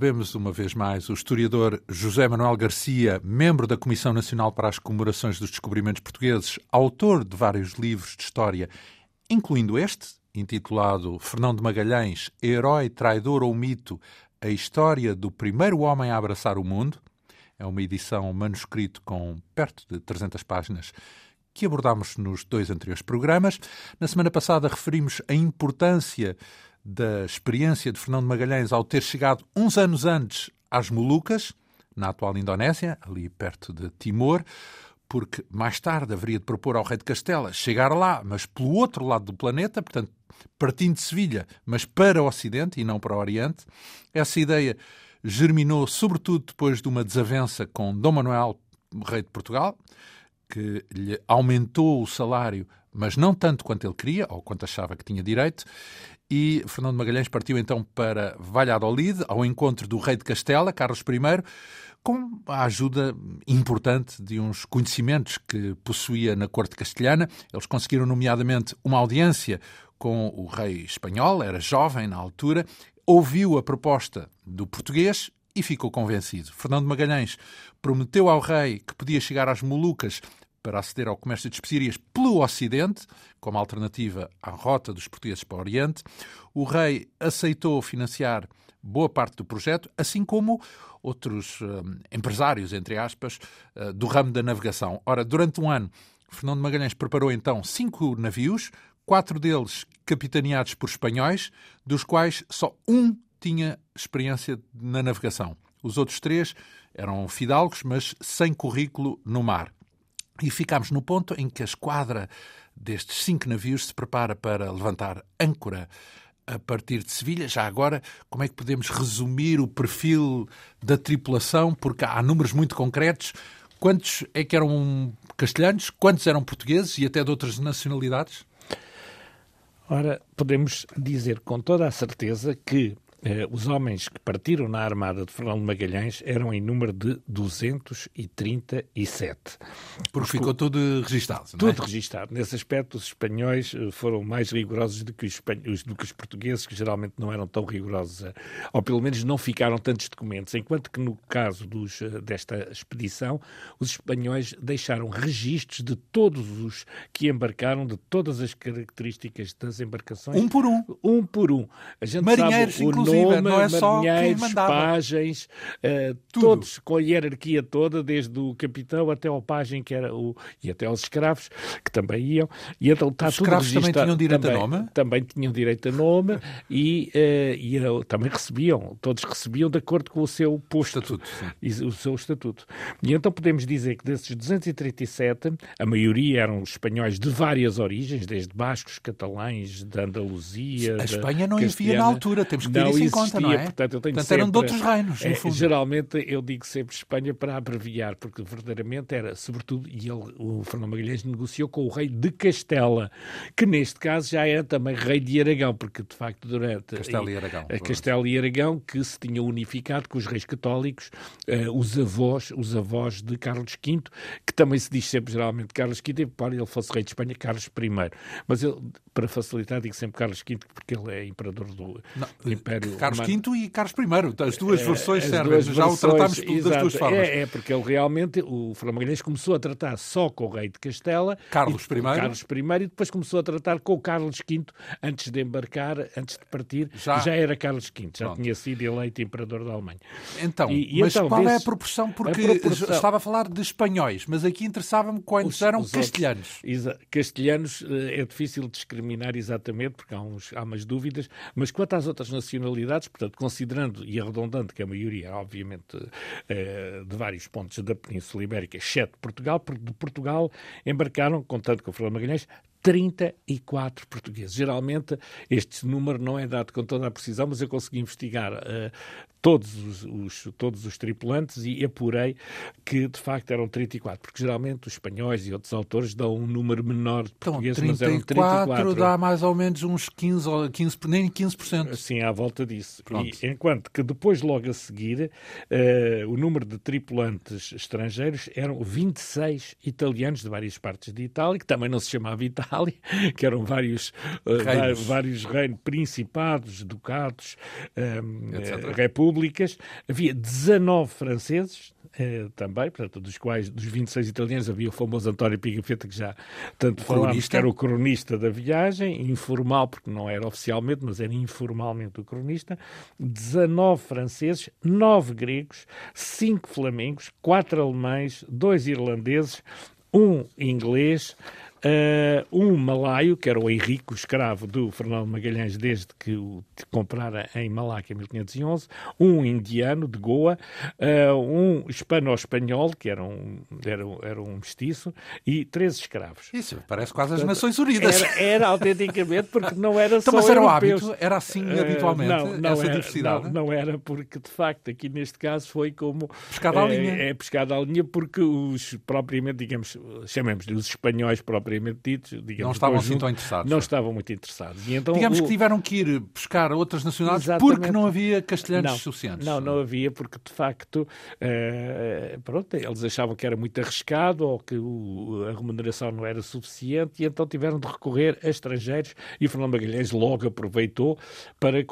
Recebemos uma vez mais o historiador José Manuel Garcia, membro da Comissão Nacional para as Comemorações dos Descobrimentos Portugueses, autor de vários livros de história, incluindo este, intitulado Fernão de Magalhães, Herói, Traidor ou Mito, a história do primeiro homem a abraçar o mundo. É uma edição manuscrito com perto de 300 páginas que abordámos nos dois anteriores programas. Na semana passada referimos a importância da experiência de Fernando Magalhães ao ter chegado uns anos antes às Molucas, na atual Indonésia, ali perto de Timor, porque mais tarde haveria de propor ao rei de Castela chegar lá, mas pelo outro lado do planeta, portanto, partindo de Sevilha, mas para o Ocidente e não para o Oriente. Essa ideia germinou sobretudo depois de uma desavença com Dom Manuel, rei de Portugal, que lhe aumentou o salário, mas não tanto quanto ele queria, ou quanto achava que tinha direito, e Fernando Magalhães partiu então para Valladolid, ao encontro do rei de Castela, Carlos I, com a ajuda importante de uns conhecimentos que possuía na corte castelhana. Eles conseguiram, nomeadamente, uma audiência com o rei espanhol, era jovem na altura, ouviu a proposta do português e ficou convencido. Fernando Magalhães prometeu ao rei que podia chegar às Molucas para aceder ao comércio de especiarias pelo Ocidente, como alternativa à rota dos portugueses para o Oriente. O rei aceitou financiar boa parte do projeto, assim como outros uh, empresários, entre aspas, uh, do ramo da navegação. Ora, durante um ano, Fernando Magalhães preparou então cinco navios, quatro deles capitaneados por espanhóis, dos quais só um tinha experiência na navegação. Os outros três eram fidalgos, mas sem currículo no mar. E ficámos no ponto em que a esquadra destes cinco navios se prepara para levantar âncora a partir de Sevilha. Já agora, como é que podemos resumir o perfil da tripulação? Porque há números muito concretos. Quantos é que eram castelhanos? Quantos eram portugueses e até de outras nacionalidades? Ora, podemos dizer com toda a certeza que os homens que partiram na armada de Fernando Magalhães eram em número de 237. Porque ficou tudo registado, não é? Tudo registado. Nesse aspecto, os espanhóis eh, foram mais rigorosos do que os, do que os portugueses, que geralmente não eram tão rigorosos, eh, ou pelo menos não ficaram tantos documentos, enquanto que no caso dos, desta expedição, os espanhóis deixaram registros de todos os que embarcaram, de todas as características das embarcações. Um por um. Um por um. A gente Marinheiros, sabe o nome, não é só quem mandava. pagens, uh, todos com a hierarquia toda, desde o capitão até ao pajem, que era o, e até aos escravos, que também iam. E então está Os escravos também tinham direito também, a nome? Também tinham direito a nome e, uh, e era, também recebiam, todos recebiam de acordo com o seu posto, estatuto, e, o seu estatuto. E então podemos dizer que desses 237, a maioria eram espanhóis de várias origens, desde bascos, catalães, da Andaluzia. A Espanha não envia na altura, temos que não, isso conta, não é? Portanto, eu tenho portanto sempre, eram de outros reinos, é, fundo. Geralmente eu digo sempre Espanha para abreviar, porque verdadeiramente era, sobretudo, e ele, o Fernando Magalhães negociou com o rei de Castela, que neste caso já era também rei de Aragão, porque de facto durante... Castela e Aragão. A Castela e Aragão, que se tinha unificado com os reis católicos, uh, os avós, os avós de Carlos V, que também se diz sempre geralmente Carlos V, embora ele fosse rei de Espanha, Carlos I. Mas ele, para facilitar, digo sempre Carlos V, porque ele é imperador do, não, do Carlos V e Carlos I. As duas é, versões as servem. Duas Já versões, o tratámos exato, das duas formas. É, é, porque ele realmente, o Magalhães começou a tratar só com o rei de Castela. Carlos e, I. Carlos I e depois começou a tratar com o Carlos V antes de embarcar, antes de partir. Já, já era Carlos V, já Pronto. tinha sido eleito imperador da Alemanha. Então, e, e mas então, qual é a proporção? Porque a proporção, estava a falar de espanhóis, mas aqui interessava-me quantos os, eram os castelhanos. Outros, castelhanos eh, é difícil discriminar exatamente, porque há, uns, há umas dúvidas, mas quanto às outras nacionalidades, portanto, considerando e arredondando que a maioria, obviamente, eh, de vários pontos da Península Ibérica, exceto Portugal, porque de Portugal embarcaram, contando com o Fernando Magalhães, 34 portugueses. Geralmente este número não é dado com toda a precisão, mas eu consegui investigar uh, todos os, os, todos os tripulantes e apurei que de facto eram 34, porque geralmente os espanhóis e outros autores dão um número menor de então, portugueses, então, 34 mas eram 34. dá mais ou menos uns 15, 15 nem 15%. Sim, à volta disso. E, enquanto que depois, logo a seguir, uh, o número de tripulantes estrangeiros eram 26 italianos de várias partes de Itália, que também não se chamava Itália, Itália, que eram vários reinos, uh, vários reinos principados, ducados, um, repúblicas. Havia 19 franceses, eh, também, portanto, dos quais, dos 26 italianos, havia o famoso António Pigafetta, que já tanto falámos, que era o cronista da viagem, informal, porque não era oficialmente, mas era informalmente o cronista, 19 franceses, 9 gregos, 5 flamengos, 4 alemães, 2 irlandeses, um inglês, Uh, um malaio, que era o Henrique, o escravo do Fernando Magalhães, desde que o comprara em Malaca em 1511, um indiano de Goa, uh, um hispano-espanhol, que era um, era, era um mestiço, e três escravos. Isso, parece quase Portanto, as Nações Unidas. Era, era, autenticamente, porque não era então, só Mas era europeus. o hábito? Era assim uh, habitualmente, não, não essa era, diversidade? Não, não, era, porque de facto aqui neste caso foi como... Pescada à linha. É, pescada à linha, porque os propriamente, digamos, chamemos-lhe os espanhóis propriamente propriamente ditos, digamos, não estavam assim tão interessados. Não estavam muito interessados. E então, digamos o... que tiveram que ir buscar outras nacionalidades Exatamente. porque não havia castelhanos não, suficientes. Não, não havia, porque de facto, uh, pronto, eles achavam que era muito arriscado ou que o, a remuneração não era suficiente e então tiveram de recorrer a estrangeiros e o Fernando Magalhães logo aproveitou para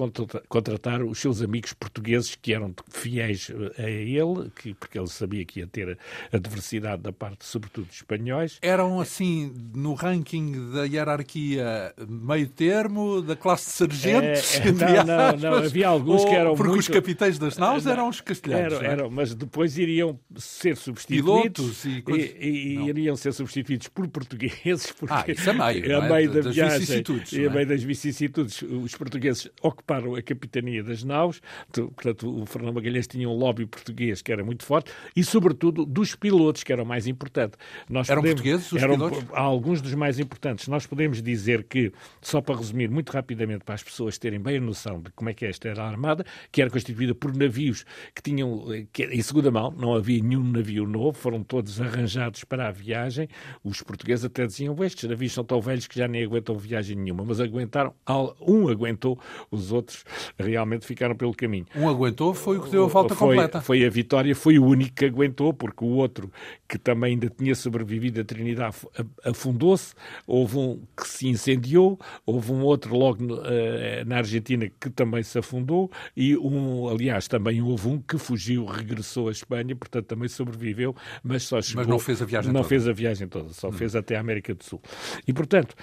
contratar os seus amigos portugueses que eram fiéis a ele, que, porque ele sabia que ia ter a, a diversidade da parte, sobretudo, dos espanhóis. Eram assim no ranking da hierarquia meio termo, da classe de sargentos? É, é, não, não, não, havia alguns que eram Porque muito... os capitães das naus eram os castelhanos, eram, é? eram, mas depois iriam ser substituídos e, e, e iriam ser substituídos por portugueses, porque ah, isso é meio, a é? meio da das viagem vicissitudes, a meio das vicissitudes, os portugueses ocuparam a capitania das naus, portanto o Fernando Magalhães tinha um lobby português que era muito forte e sobretudo dos pilotos, que era o mais importante. Nós eram podemos, portugueses os eram, pilotos? Alguns dos mais importantes. Nós podemos dizer que, só para resumir muito rapidamente, para as pessoas terem bem a noção de como é que esta era a Armada, que era constituída por navios que tinham, que, em segunda mão, não havia nenhum navio novo, foram todos arranjados para a viagem. Os portugueses até diziam, estes navios são tão velhos que já nem aguentam viagem nenhuma, mas aguentaram, um aguentou, os outros realmente ficaram pelo caminho. Um aguentou, foi o que deu a volta foi, completa. Foi a vitória, foi o único que aguentou, porque o outro, que também ainda tinha sobrevivido a Trinidade, afundou-se, houve um que se incendiou, houve um outro logo uh, na Argentina que também se afundou e um, aliás, também houve um que fugiu, regressou à Espanha, portanto também sobreviveu, mas só chegou, Mas não fez a viagem não toda. fez a viagem toda, só hum. fez até a América do Sul. E portanto,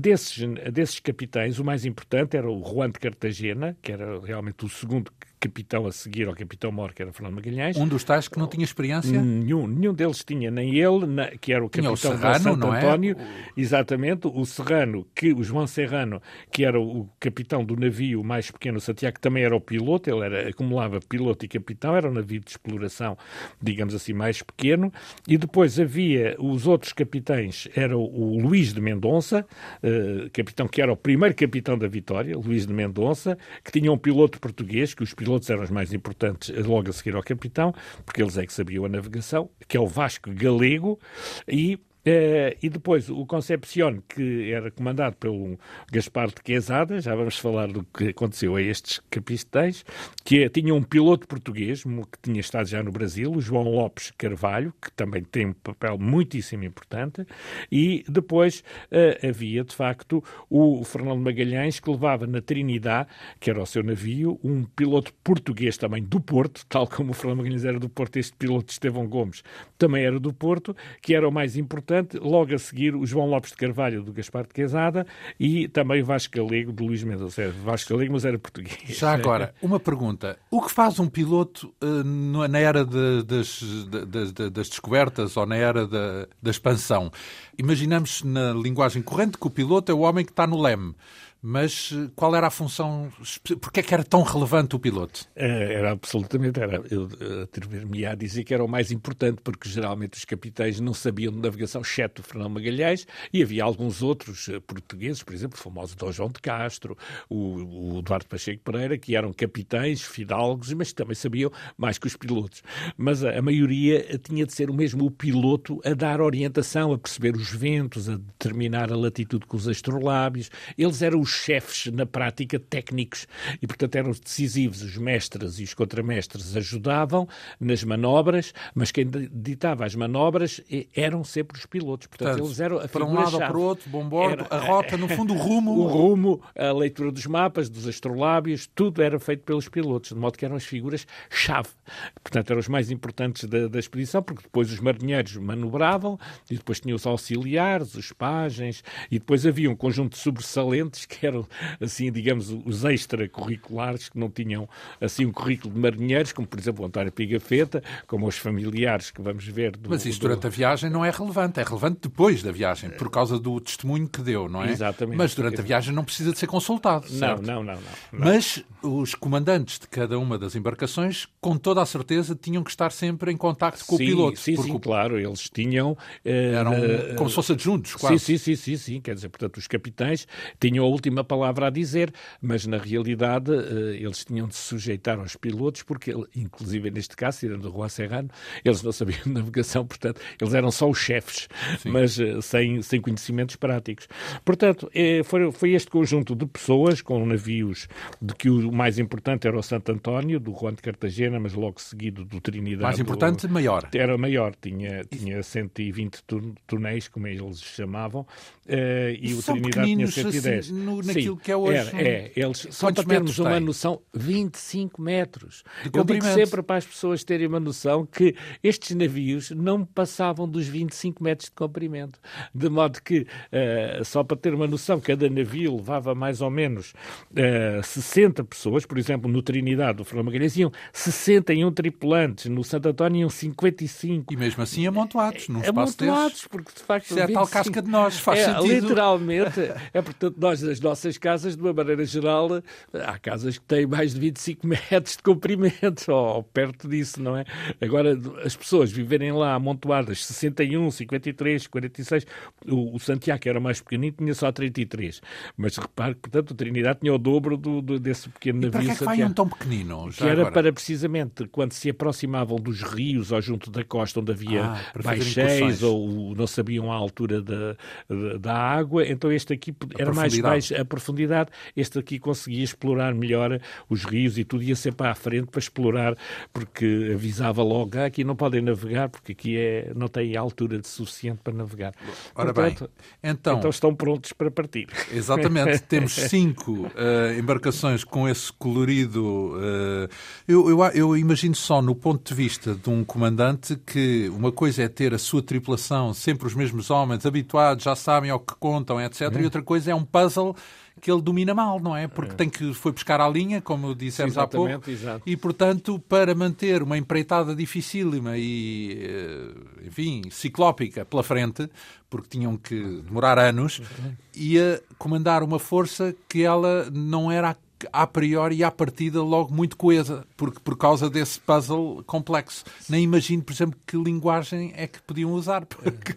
desses, desses capitães, o mais importante era o Juan de Cartagena, que era realmente o segundo capitão a seguir ao capitão Mor, que era Fernando Magalhães. Um dos tais que não tinha experiência? Nenhum, nenhum deles tinha, nem ele, na, que era o capitão o Serrano, Santo é? António, é? exatamente, o Serrano, que, o João Serrano, que era o capitão do navio mais pequeno, Santiago, que também era o piloto, ele era, acumulava piloto e capitão, era um navio de exploração, digamos assim, mais pequeno, e depois havia os outros capitães, era o Luís de Mendonça, uh, capitão que era o primeiro capitão da Vitória, Luís de Mendonça, que tinha um piloto português, que os pilotos pilotos eram os mais importantes logo a seguir ao capitão, porque eles é que sabiam a navegação, que é o Vasco Galego, e Uh, e depois o Concepcion, que era comandado pelo Gaspar de Quezada, já vamos falar do que aconteceu a estes capitães, que tinha um piloto português, que tinha estado já no Brasil, o João Lopes Carvalho, que também tem um papel muitíssimo importante, e depois uh, havia, de facto, o Fernando Magalhães, que levava na Trinidade, que era o seu navio, um piloto português também do Porto, tal como o Fernando Magalhães era do Porto, este piloto Estevão Gomes também era do Porto, que era o mais importante logo a seguir o João Lopes de Carvalho, do Gaspar de Quezada, e também o Vasco Galego, de Luís Mendes. Vasco Galego, mas era português. Já agora, uma pergunta. O que faz um piloto uh, na era de, das, de, de, das descobertas ou na era da expansão? Imaginamos na linguagem corrente que o piloto é o homem que está no leme. Mas eh, qual era a função? Porquê é que era tão relevante o piloto? É, era absolutamente, era. Eu eh, atrever-me a dizer que era o mais importante, porque geralmente os capitães não sabiam de navegação, exceto o Fernão Magalhães, e havia alguns outros eh, portugueses, por exemplo, o famoso Dom João de Castro, o, o Eduardo Pacheco Pereira, que eram capitães, fidalgos, mas também sabiam mais que os pilotos. Mas a, a maioria tinha de ser o mesmo o piloto a dar orientação, a perceber os ventos, a determinar a latitude com os astrolábios. Eles eram os chefes na prática, técnicos, e portanto eram decisivos. Os mestres e os contramestres ajudavam nas manobras, mas quem ditava as manobras eram sempre os pilotos. Portanto, portanto eles eram a Para um lado ou para o outro, bom bordo, a rota, no fundo, o rumo. O rumo, a leitura dos mapas, dos astrolábios, tudo era feito pelos pilotos, de modo que eram as figuras-chave. Portanto, eram os mais importantes da, da expedição, porque depois os marinheiros manobravam e depois tinham os auxiliares, os pajens, e depois havia um conjunto de sobressalentes que eram, assim, digamos, os extracurriculares, que não tinham, assim, um currículo de marinheiros, como, por exemplo, o António Pigafetta, como os familiares que vamos ver. Do, Mas isso do... durante a viagem não é relevante, é relevante depois da viagem, por causa do testemunho que deu, não é? Exatamente. Mas durante a viagem não precisa de ser consultado? Não, não, não, não, não. Mas os comandantes de cada uma das embarcações, com toda a certeza, tinham que estar sempre em contacto com sim, o piloto. Sim, sim, claro, eles tinham... Uh, eram uh, como se fossem adjuntos, quase. Sim, sim, sim, sim, sim, quer dizer, portanto, os capitães tinham a última palavra a dizer, mas na realidade uh, eles tinham de se sujeitar aos pilotos, porque, inclusive neste caso, tirando o Rua Serrano, eles não sabiam de navegação, portanto, eles eram só os chefes, sim. mas sem, sem conhecimentos práticos. Portanto, foi, foi este conjunto de pessoas com navios de que o mais importante era o Santo António, do Juan de Cartagena, mas logo seguido do Trinidade. Mais importante, do... maior. Era maior, tinha, tinha 120 túneis, como eles chamavam, uh, e o Trinidade tinha 110. Assim, no, naquilo Sim, que é hoje. Era, é, eles, só para termos uma tem? noção, 25 metros. Eu digo sempre para as pessoas terem uma noção que estes navios não passavam dos 25 metros de comprimento. De modo que, uh, só para ter uma noção, cada navio levava mais ou menos uh, 60 pessoas, por exemplo, no Trinidade do Fernando Magalhães iam 61 tripulantes, no Santo António iam 55. E mesmo assim amontoados, num espaço amontoados, desses. porque de facto... Isso é 25... a tal casca de nós, faz é, sentido. Literalmente, é portanto nós nossas casas, de uma maneira geral, há casas que têm mais de 25 metros de comprimento, ou perto disso, não é? Agora, as pessoas viverem lá amontoadas, 61, 53, 46, o, o Santiago era mais pequenino, tinha só 33. Mas repare que, portanto, o Trinidade tinha o dobro do, do, desse pequeno navio. E para que é que um tão pequenino? que era agora? para precisamente quando se aproximavam dos rios ou junto da costa onde havia ah, baixéis ou não sabiam a altura da, da, da água, então este aqui era mais baixo a profundidade, este aqui conseguia explorar melhor os rios e tudo ia sempre à frente para explorar, porque avisava logo, ah, aqui não podem navegar porque aqui é, não tem altura de suficiente para navegar. Ora Portanto, bem, então, então estão prontos para partir. Exatamente, temos cinco uh, embarcações com esse colorido. Uh, eu, eu, eu, imagino só no ponto de vista de um comandante que uma coisa é ter a sua tripulação, sempre os mesmos homens, habituados, já sabem ao que contam, etc. E outra coisa é um puzzle que ele domina mal, não é? Porque é. tem que foi buscar a linha, como dissemos há pouco, exato. e portanto para manter uma empreitada dificílima e, eh, enfim, ciclópica pela frente, porque tinham que demorar anos, ia comandar uma força que ela não era a priori e à partida logo muito coesa, porque por causa desse puzzle complexo. Nem imagino, por exemplo, que linguagem é que podiam usar, porque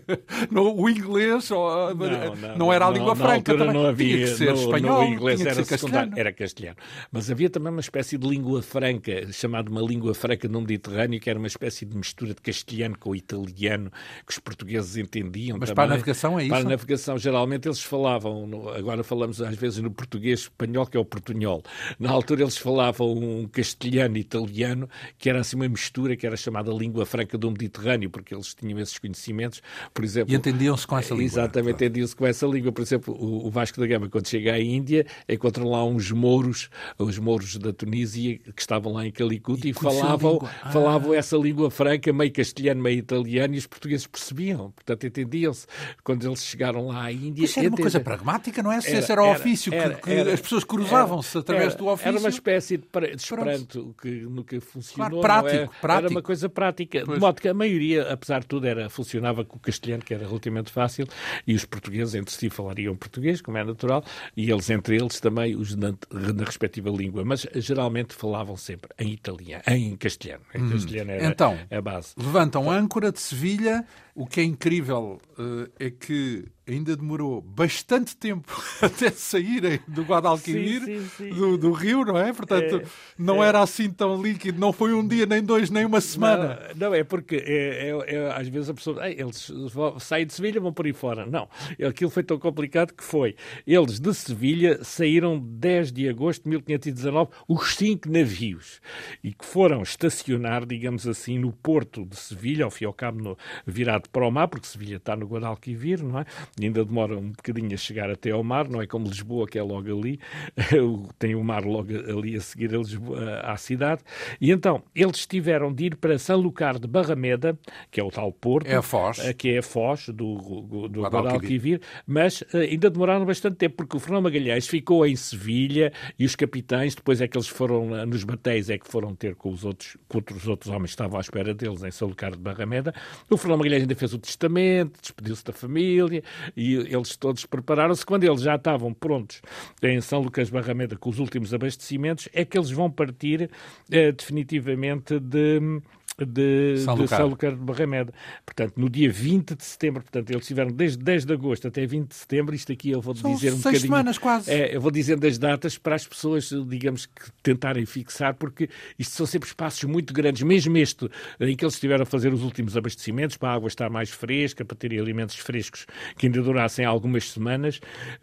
no, o inglês ou, não, não, não, era a língua não, franca, também. não havia, tinha que ser no, espanhol, no inglês era secundário, era castelhano. Mas havia também uma espécie de língua franca, chamada uma língua franca no Mediterrâneo, que era uma espécie de mistura de castelhano com italiano, que os portugueses entendiam. Mas também. para a navegação é isso? Para a navegação, geralmente eles falavam, agora falamos às vezes no português espanhol, que é o portunhol. Na altura eles falavam um castelhano italiano, que era assim uma mistura, que era chamada língua franca do Mediterrâneo, porque eles tinham esses conhecimentos, por exemplo... E entendiam-se com essa língua. Exatamente, entendiam-se com essa língua. Por exemplo, o, Vasco da Gama, quando chega à Índia, encontra lá uns mouros, os mouros da Tunísia, que estavam lá em Calicut, e, e falavam, ah. falavam essa língua franca, meio castelhano, meio italiano, e os portugueses percebiam, portanto entendiam-se. Quando eles chegaram lá à Índia... Isso era uma coisa pragmática, não é? Se esse era o ofício, era, que, que era, as pessoas cruzavam-se através do ofício. Era uma espécie de, de esperanto que nunca funcionou. Claro, prático, é? prático. Era uma coisa prática. Pois. De modo que a maioria, apesar de tudo, era, funcionava com o castelhano, que era relativamente fácil, e os portugueses entre si falariam português, como é natural, e eles entre eles também, os na, na respectiva língua. Mas geralmente falavam sempre em italiano, em castelhano. Em hum. castelhano era então, a base. Levantam âncora de Sevilha O que é incrível uh, é que ainda demorou bastante tempo até saírem do Guadalquivir, sim, sim, sim. Do, do, rio, não é? Portanto, é, não é... era assim tão líquido, não foi um dia, nem dois, nem uma semana. Não, não é porque é, é, é, às vezes a pessoa, eles saem de Sevilha vão por aí fora. Não, aquilo foi tão complicado que foi. Eles de Sevilha saíram 10 de agosto de 1519, os cinco navios, e que foram estacionar, digamos assim, no porto de Sevilha, ao fim e ao cabo no, virado para o mar, porque Sevilha está no Guadalquivir, não é? ainda demora um bocadinho a chegar até ao mar, não é como Lisboa, que é logo ali, tem o mar logo ali a seguir a Lisboa, à cidade, e então eles tiveram de ir para São Lucar de Barrameda, que é o tal porto, é Foz, eh, que é a Foz do, do Guadalquivir, mas uh, ainda demoraram bastante tempo, porque o Fernão Magalhães ficou em Sevilha e os capitães, depois é que eles foram uh, nos batéis, é que foram ter com os outros, com os outros homens que estavam à espera deles em São Lucar de Barrameda. O Fernão Magalhães ainda fez o testamento, despediu-se da família, e eles todos prepararam-se. Quando eles já estavam prontos em São Lucas Barrameda com os últimos abastecimentos, é que eles vão partir eh, definitivamente de de São, de Barrameda. Portanto, no dia 20 de setembro, portanto, eles estiveram desde 10 de agosto até 20 de setembro, isto aqui eu vou São dizer um seis bocadinho... semanas quase. É, eu vou dizendo as datas para as pessoas, digamos, que tentarem fixar, porque isto são sempre espaços muito grandes, mesmo este em que eles estiveram a fazer os últimos abastecimentos, para a água estar mais fresca, para terem alimentos frescos que ainda durassem algumas semanas,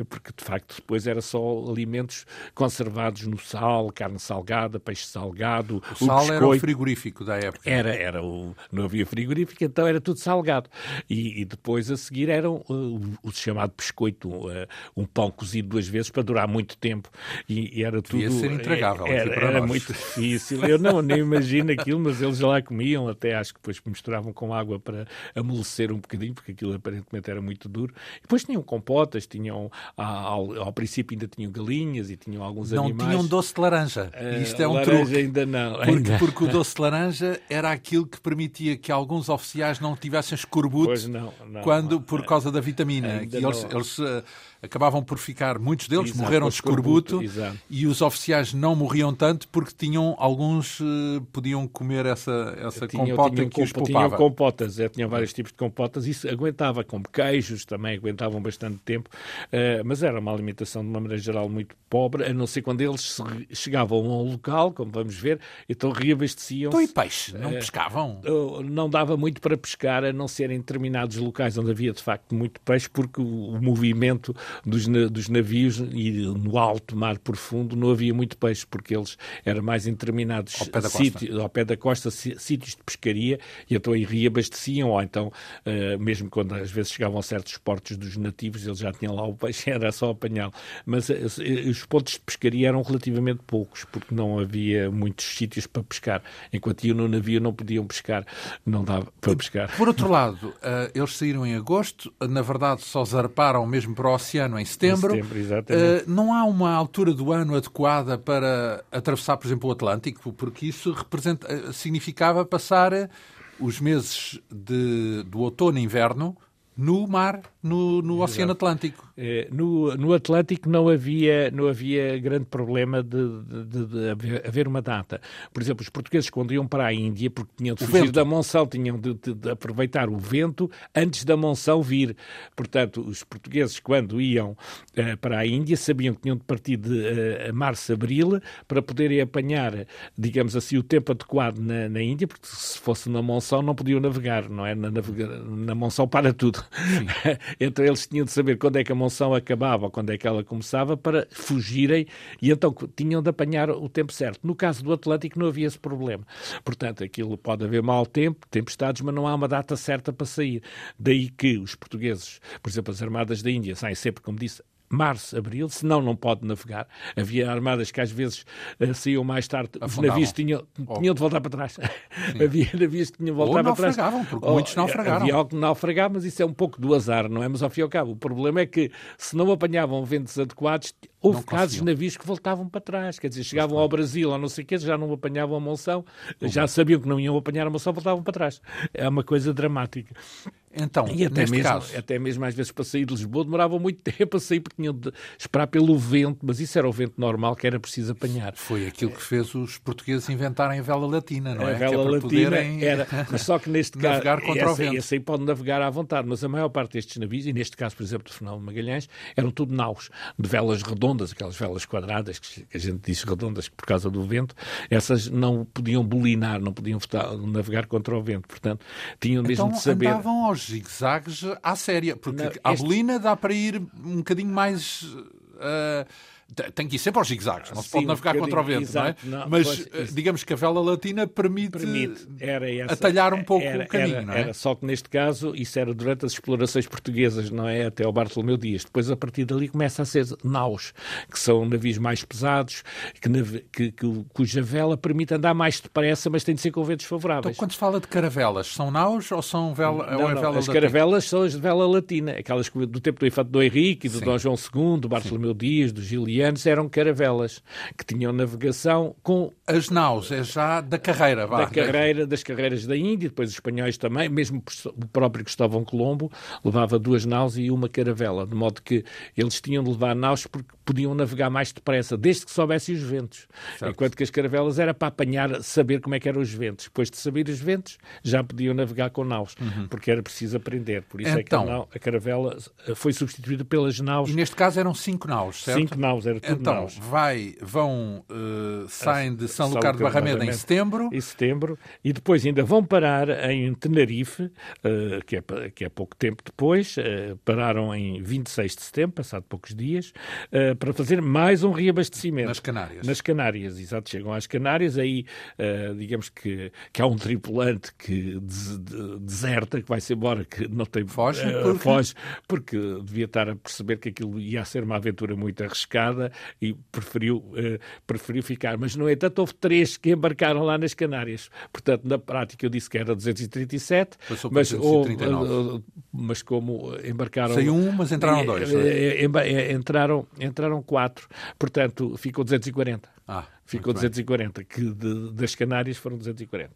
porque de facto depois era só alimentos conservados no sal, carne salgada, peixe salgado, o, o sal biscoito. era o frigorífico da época. Era, era o, não havia frigorífico, então era tudo salgado. E, e depois a seguir era uh, o, chamado biscoito, uh, um pão cozido duas vezes para durar muito tempo. E, e era Devia tudo. ser intragável. Era, era muito difícil. Eu não nem imagino aquilo, mas eles lá comiam, até acho que depois misturavam com água para amolecer um bocadinho, porque aquilo aparentemente era muito duro. E depois tinham compotas, tinham ao, ao, princípio ainda tinham galinhas e tinham alguns não animais. Não tinham doce de laranja. Isto é um laranja truque. ainda não. Porque, ainda. porque o doce de laranja era aquilo que permitia que alguns oficiais não tivessem escorbuto não, não, quando, por causa da vitamina. Que eles, eles uh, acabavam por ficar, muitos deles exato, morreram de escorbuto, escorbuto e os oficiais não morriam tanto porque tinham, alguns uh, podiam comer essa, essa tinham, compota tinham, que os poupava. Tinham compotas, é, tinham vários tipos de compotas, isso aguentava, como queijos também aguentavam bastante tempo, uh, mas era uma alimentação de uma maneira geral muito pobre, a não ser quando eles chegavam a um local, como vamos ver, então reabasteciam. Então e peixe? Não pescavam? não dava muito para pescar, a não ser em determinados locais onde havia de facto muito peixe, porque o, movimento dos, dos navios e no alto mar profundo não havia muito peixe, porque eles eram mais em determinados ao pé da sítios, costa, ao pé da costa sítios de pescaria, e então aí reabasteciam, ou então, uh, mesmo quando às vezes chegavam a certos portos dos nativos, eles já tinham lá o peixe, era só apanhá-lo. Mas uh, os pontos de pescaria eram relativamente poucos, porque não havia muitos sítios para pescar. Enquanto iam no navio não podiam pescar, não dava para pescar. Por outro lado, uh, eles saíram em agosto, na verdade só zarparam mesmo para o oceano em setembro. Em setembro. Uh, não há uma altura do ano adequada para atravessar, por exemplo, o Atlântico, porque isso representa, uh, significava passar os meses de, do outono e inverno no mar, no, no Oceano Atlântico. Eh, no, no Atlântico não havia, não havia grande problema de, de, de, haver uma data. Por exemplo, os portugueses, quando iam para a Índia, porque tinham de fugir da monção, tinham de, de, aproveitar o vento antes da monção vir. Portanto, os portugueses, quando iam uh, para a Índia, sabiam que tinham de partir de uh, março, abril, para poderem apanhar, digamos assim, o tempo adequado na, na Índia, porque se fosse na monção não podiam navegar, não é? Na, na monção para tudo. então eles tinham de saber quando é que a monção acabava ou quando é que ela começava para fugirem e então tinham de apanhar o tempo certo. No caso do Atlântico não havia esse problema. Portanto, aquilo pode haver mau tempo, tempestades, mas não há uma data certa para sair. Daí que os portugueses, por exemplo, as armadas da Índia saem sempre, como disse, março, abril, senão não pode navegar. Havia armadas que às vezes uh, saíam mais tarde, os navios tinham, tinham de voltar para trás. havia navios que tinham de voltar Ou para trás. porque muitos naufragaram. Havia algo que naufragava, mas isso é um pouco do azar, não é? Mas ao fim e ao cabo, o problema é que se não apanhavam ventos adequados, houve casos de navios que voltavam para trás, quer dizer, chegavam ao Brasil ou não sei o quê, já não apanhavam a monção, já sabiam que não iam apanhar a monção, voltavam para trás. É uma coisa dramática. Então, e até mesmo, caso... até mesmo às vezes para sair de Lisboa demoravam muito tempo a sair porque tinham de esperar pelo vento, mas isso era o vento normal que era preciso apanhar. Foi aquilo que fez os portugueses inventarem a vela latina, não é? A vela é latina poderem... era, mas só que neste caso navegar contra esse, o vento. Esse aí pode navegar à vontade, mas a maior parte destes navios, e neste caso, por exemplo, do Fernando Magalhães, eram tudo naus de velas redondas, aquelas velas quadradas que a gente diz redondas por causa do vento, essas não podiam bolinar, não podiam navegar contra o vento, portanto, tinham mesmo então, de saber. andavam aos zigue-zagues à séria, porque não, a este... bolina dá para ir um bocadinho mais. Uh, tem que ir sempre aos zigue-zagues, não se pode navegar contra o vento, exato, não é? Não, Mas pois, uh, digamos que a vela latina permite, permite. Essa, atalhar um pouco era, o caminho, era, não é? Era, só que neste caso isso era durante as explorações portuguesas, não é? Até ao Bartolomeu Dias. Depois, a partir dali, começa a ser naus, que são navios mais pesados, que, que, que, cuja vela permite andar mais depressa, mas tem de ser com ventos favoráveis. Então, quando se fala de caravelas, são naus ou são vela, não, ou é não, vela As latina? caravelas são as de vela latina, aquelas do tempo do Infante do Henrique, do Sim. Dom João II, do Bartolomeu Sim. Dias, dos Gilianos, eram caravelas caravelas, que tinham navegação com... As naus, é já da carreira, vá. Da carreira, das carreiras da Índia, depois os espanhóis também, mesmo o próprio Cristóvão Colombo levava duas naus e uma caravela, de modo que eles tinham de levar naus porque podiam navegar mais depressa, desde que soubessem os ventos. Certo. Enquanto que as caravelas era para apanhar, saber como é que eram os ventos. Depois de saber os ventos, já podiam navegar com naus, uhum. porque era preciso aprender. Por isso então, é que a, então- nau, a, caravela eh, foi substituída pelas naus. E neste caso eram cinco naus, certo? Cinco naus, era tudo então, naus vai, vão, uh, saem de São, São Lucar de Barrameda em setembro. Em setembro, e depois ainda vão parar em Tenerife, uh, que, é, que é pouco tempo depois, uh, pararam em 26 de setembro, passado poucos dias, para fazer mais um reabastecimento. Nas Canárias. Nas Canárias, exato, chegam às Canárias, aí digamos que, que há um tripulante que des, de, deserta, que vai-se embora, que não tem... Foge? Porque... Foge, porque devia estar a perceber que aquilo ia ser uma aventura muito arriscada e preferiu, uh, preferiu ficar. Mas, no entanto, houve três que embarcaram lá nas Canárias. Portanto, na prática, eu disse que era 237, Passou mas, 239. Houve, uh, mas como embarcaram... Saiu um, mas entraram dois. É? entraram, entraram quatro. Portanto, ficou 240. Ah, ficou 240, bem. que de, das Canárias foram 240.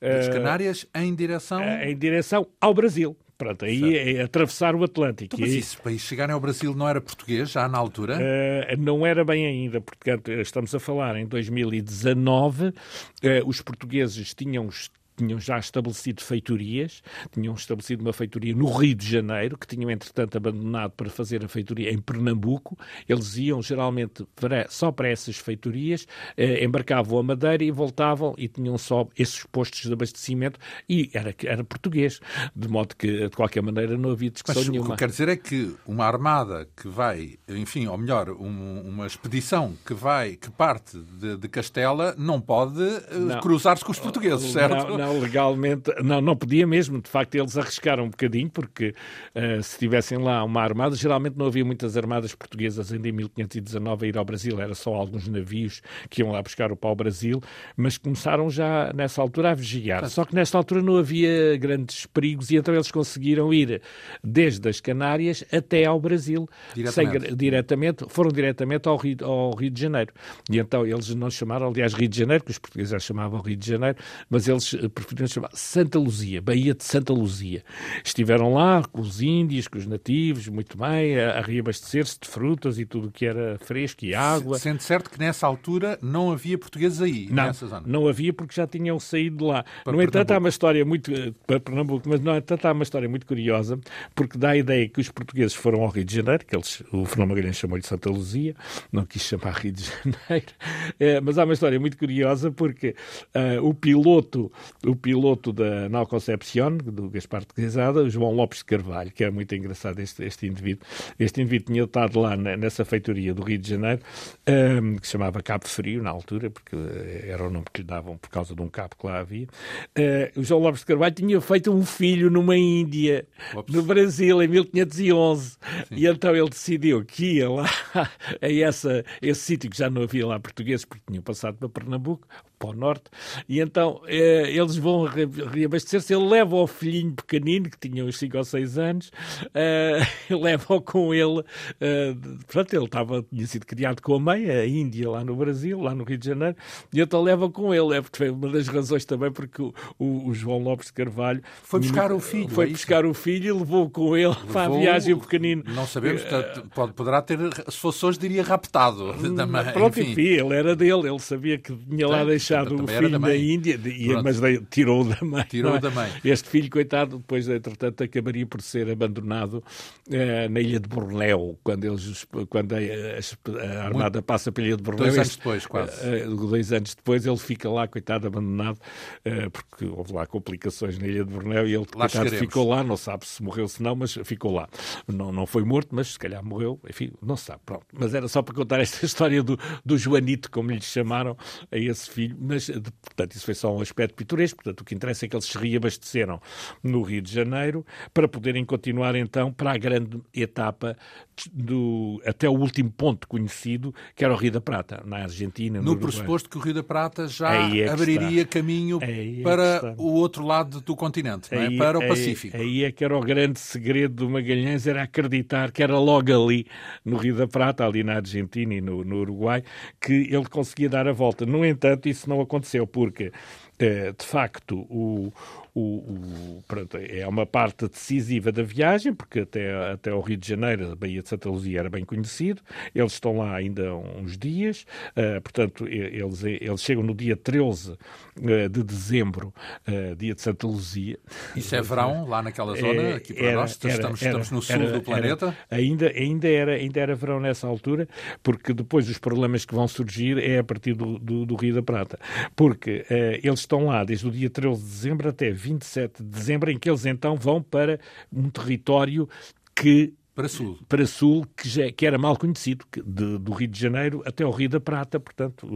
Das Canárias em direção... Em direção ao Brasil. Pronto, aí certo. é atravessar o Atlântico. Então, mas isso, para chegarem ao Brasil não era português já na altura? Uh, não era bem ainda, portanto, estamos a falar em 2019, uh, os portugueses tinham tinham já estabelecido feitorias, tinham estabelecido uma feitoria no Rio de Janeiro, que tinham entretanto abandonado para fazer a feitoria em Pernambuco. Eles iam geralmente para, só para essas feitorias, eh, embarcavam a Madeira e voltavam e tinham só esses postos de abastecimento e era, era português, de modo que de qualquer maneira não havia discussão Mas, nenhuma. O que quer dizer é que uma armada que vai, enfim, ou melhor, um, uma expedição que vai, que parte de, de Castela, não pode uh, cruzar-se com os portugueses, certo? Não, não, não, legalmente, não, não podia mesmo. De facto, eles arriscaram um bocadinho, porque uh, se tivessem lá uma armada, geralmente não havia muitas armadas portuguesas ainda em 1519 a ir ao Brasil, era só alguns navios que iam lá buscar o pau-brasil, mas começaram já nessa altura a vigiar. Só que nesta altura não havia grandes perigos e então eles conseguiram ir desde as Canárias até ao Brasil, diretamente, sem, diretamente foram diretamente ao Rio, ao Rio de Janeiro. E então eles não chamaram, aliás, Rio de Janeiro, que os portugueses já chamavam Rio de Janeiro, mas eles preferiram chamar Santa Luzia, Baía de Santa Luzia. Estiveram lá com os índios, com os nativos, muito bem, a, a reabastecer-se de frutas e tudo o que era fresco e água. Sendo certo que nessa altura não havia portugueses aí, não, nessa zona? Não havia porque já tinham saído de lá. Para no entanto, há uma história muito. Eh, para Pernambuco, mas no entanto, há uma história muito curiosa, porque dá a ideia que os portugueses foram ao Rio de Janeiro, que eles, o Fernando Magalhães chamou-lhe Santa Luzia, não quis chamar Rio de Janeiro, é, mas há uma história muito curiosa porque uh, o piloto, o piloto da Nau Concepción, do Gaspar de Quezada, o João Lopes de Carvalho, que é muito engraçado este, este indivíduo. Este indivíduo tinha estado lá nessa feitoria do Rio de Janeiro, um, que se chamava Cabo Frio, na altura, porque eh, era o nome que lhe davam por causa de um cabo que lá havia. Uh, o João Lopes de Carvalho tinha feito um filho numa Índia, Ops. no Brasil, em 1511. Sim. E então ele decidiu que ia lá a essa, esse sítio que já não havia lá portugueses, porque tinham passado para Pernambuco, para o norte, e então eh, eles vão reabastecer-se. Ele leva o filhinho pequenino, que tinha uns 5 ou 6 anos, eh, leva-o com ele. Eh, portanto, ele estava, tinha sido criado com a mãe, a Índia, lá no Brasil, lá no Rio de Janeiro, e então leva com ele. É porque foi uma das razões também porque o, o, o João Lopes de Carvalho foi buscar o filho. Foi é buscar o filho e levou com ele levou, para a viagem o pequenino. Não sabemos, pode, poderá ter, se fosse hoje, diria raptado mãe. Pronto, enfim. enfim, ele era dele, ele sabia que tinha lá deixado o filho da, da Índia, mas tirou da mãe. Tirou é? da mãe. Este filho, coitado, depois, entretanto, acabaria por ser abandonado eh, na ilha de Bornéu, quando, eles, quando a, a, Armada Muito... passa pela ilha de Bornéu. Dois anos depois, quase. Eh, dois anos depois, ele fica lá, coitado, abandonado, eh, porque houve lá complicações na ilha de Bornéu e ele, lá coitado, ficou lá, não sabe se morreu se não, mas ficou lá. Não, não foi morto, mas se calhar morreu, enfim, não se sabe. Pronto. Mas era só para contar esta história do, do Joanito, como lhe chamaram a esse filho, mas, de, portanto, isso foi só um aspecto pitoresco, portanto, o que interessa é que eles se reabasteceram no Rio de Janeiro para poderem continuar, então, para a grande etapa do, até o último ponto conhecido, que era o Rio da Prata, na Argentina. No, no pressuposto que o Rio da Prata já é abriria está. caminho é para o outro lado do continente, é? para o Pacífico. Aí é que era o grande segredo do Magalhães, era acreditar que era logo ali, no Rio da Prata, ali na Argentina e no, no Uruguai, que ele conseguia dar a volta. No entanto, isso não aconteceu, porque eh, de facto, o, o, o, pronto, é uma parte decisiva da viagem, porque até, até o Rio de Janeiro, a Baía de Santa Luzia era bem conhecido, eles estão lá ainda uns dias, uh, portanto, eles, eles chegam no dia 13 uh, eh, de dezembro, uh, dia de Santa Luzia. Isso é verão, lá naquela zona, é, aqui para era, nós, era, estamos, era, estamos, no sul do planeta? ainda, ainda, era, ainda era verão nessa altura, porque depois os problemas que vão surgir é a partir do, do, do Rio da Prata, porque eles estão lá desde o dia 13 de dezembro até 27 de dezembro, em que eles então vão para um território que para sul. Para sul, que, já, que era mal conhecido, de, do Rio de Janeiro até o Rio da Prata, portanto,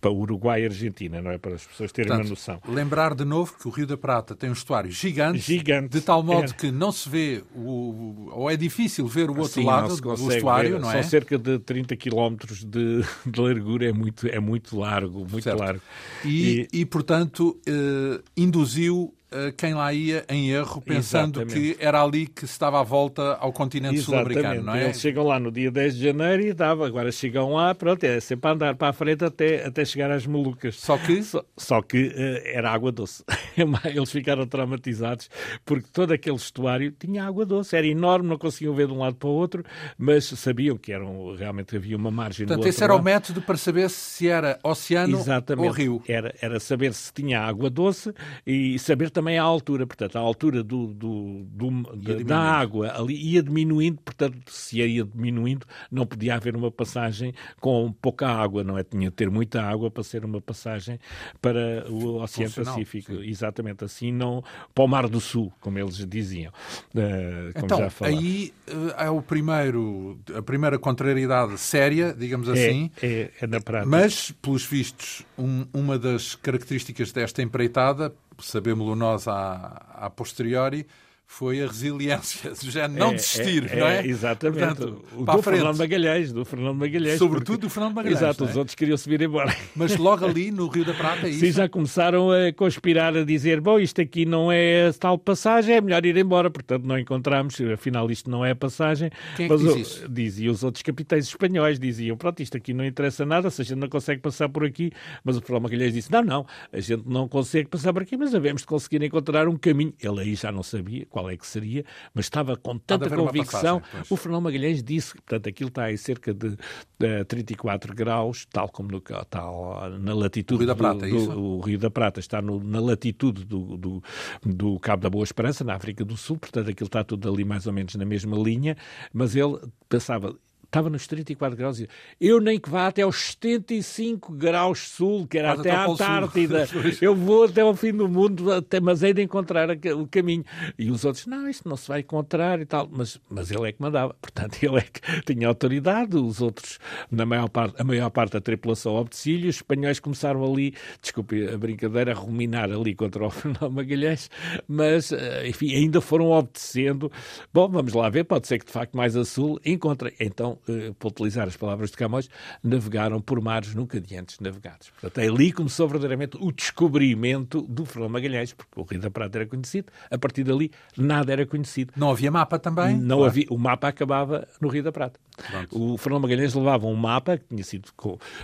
para o Uruguai e Argentina, não é? Para as pessoas terem portanto, uma noção. Lembrar de novo que o Rio da Prata tem um estuário gigante, gigante. de tal modo que não se vê, o, ou é difícil ver o outro Sim, lado do estuário, ver. não é? São cerca de 30 quilómetros de, de largura, é muito, é muito largo, muito certo. largo. E, e... e portanto, eh, induziu eh, quem lá ia em erro, pensando Exatamente. que era ali que se estava à volta ao continente sul-americano, não é? Eles chegam lá no dia 10 de janeiro e dava, agora chegam lá, pronto, é sempre a andar para a frente até, até chegar às Molucas. Só que? Só, só que uh, era água doce. Eles ficaram traumatizados porque todo aquele estuário tinha água doce, era enorme, não conseguiam ver de um lado para o outro, mas sabiam que eram, realmente havia uma margem Portanto, esse era lado. o método para saber se era oceano Exatamente. ou rio. Era, era saber se tinha água doce e saber também a altura, portanto, a altura do, do, do da, água ali ia diminuindo, portanto, se ia diminuindo, não podia haver uma passagem com pouca água, não é? Tinha de ter muita água para ser uma passagem para o Oceano Funcional, Pacífico. Sim. Exatamente assim, não para o Mar do Sul, como eles diziam. Uh, então, aí uh, é o primeiro, a primeira contrariedade séria, digamos é, assim. É, é na prática. Mas, pelos vistos, um, uma das características desta empreitada sabemos-lo nós a, a posteriori, foi a resiliência, género, não é, desistir, é, não é? é exatamente. Portanto, o, do Fernando Magalhães, do Fernando Magalhães. Sobretudo do Fernando Magalhães. Exato, os é? outros queriam subir embora. Mas logo ali, no Rio da Prata, é isso? Sim, já começaram a conspirar, a dizer, bom, isto aqui não é tal passagem, é melhor ir embora. Portanto, não encontramos, afinal isto não é passagem. Quem é que Mas, diz isso? Diziam os outros capitães espanhóis, diziam, pronto, isto aqui não interessa nada, se a gente não consegue passar por aqui. Mas o Fernando Magalhães disse, não, não, a gente não consegue passar por aqui, mas havemos de conseguir encontrar um caminho. Ele aí já não sabia qual é que seria, mas estava com tanta convicção. O Fernão Magalhães disse que, portanto, aquilo está em cerca de, de 34 graus, tal como no, tal, na latitude. O Rio da Prata, é do, do, O Rio da Prata está no, na latitude do, do, do Cabo da Boa Esperança, na África do Sul, portanto, aquilo está tudo ali mais ou menos na mesma linha, mas ele pensava, estava nos 34 graus. Eu nem que vá até aos 75 graus sul, que era até, até a Antártida. eu vou até ao fim do mundo, até, mas hei de encontrar o caminho. E os outros, não, isto não se vai encontrar e tal. Mas, mas ele é que mandava. Portanto, ele é que tinha autoridade. Os outros, na maior parte, a maior parte da tripulação obedecia-lhe. Os espanhóis começaram ali, desculpe a brincadeira, a ruminar ali contra o Fernando Magalhães. Mas, eh, enfim, ainda foram obedecendo. Bom, vamos lá ver. Pode ser que de facto mais a sul encontre. Então, navegaram, uh, para utilizar as palavras de Camões, navegaram por mares nunca de antes navegados. Portanto, é ali começou verdadeiramente o descobrimento do Fernando Magalhães, porque o Rio da Prata era conhecido, a partir dali nada era conhecido. Não havia mapa também? Não claro. havia, o mapa acabava no Rio da Prata. Pronto. O Fernando Magalhães levava um mapa que tinha sido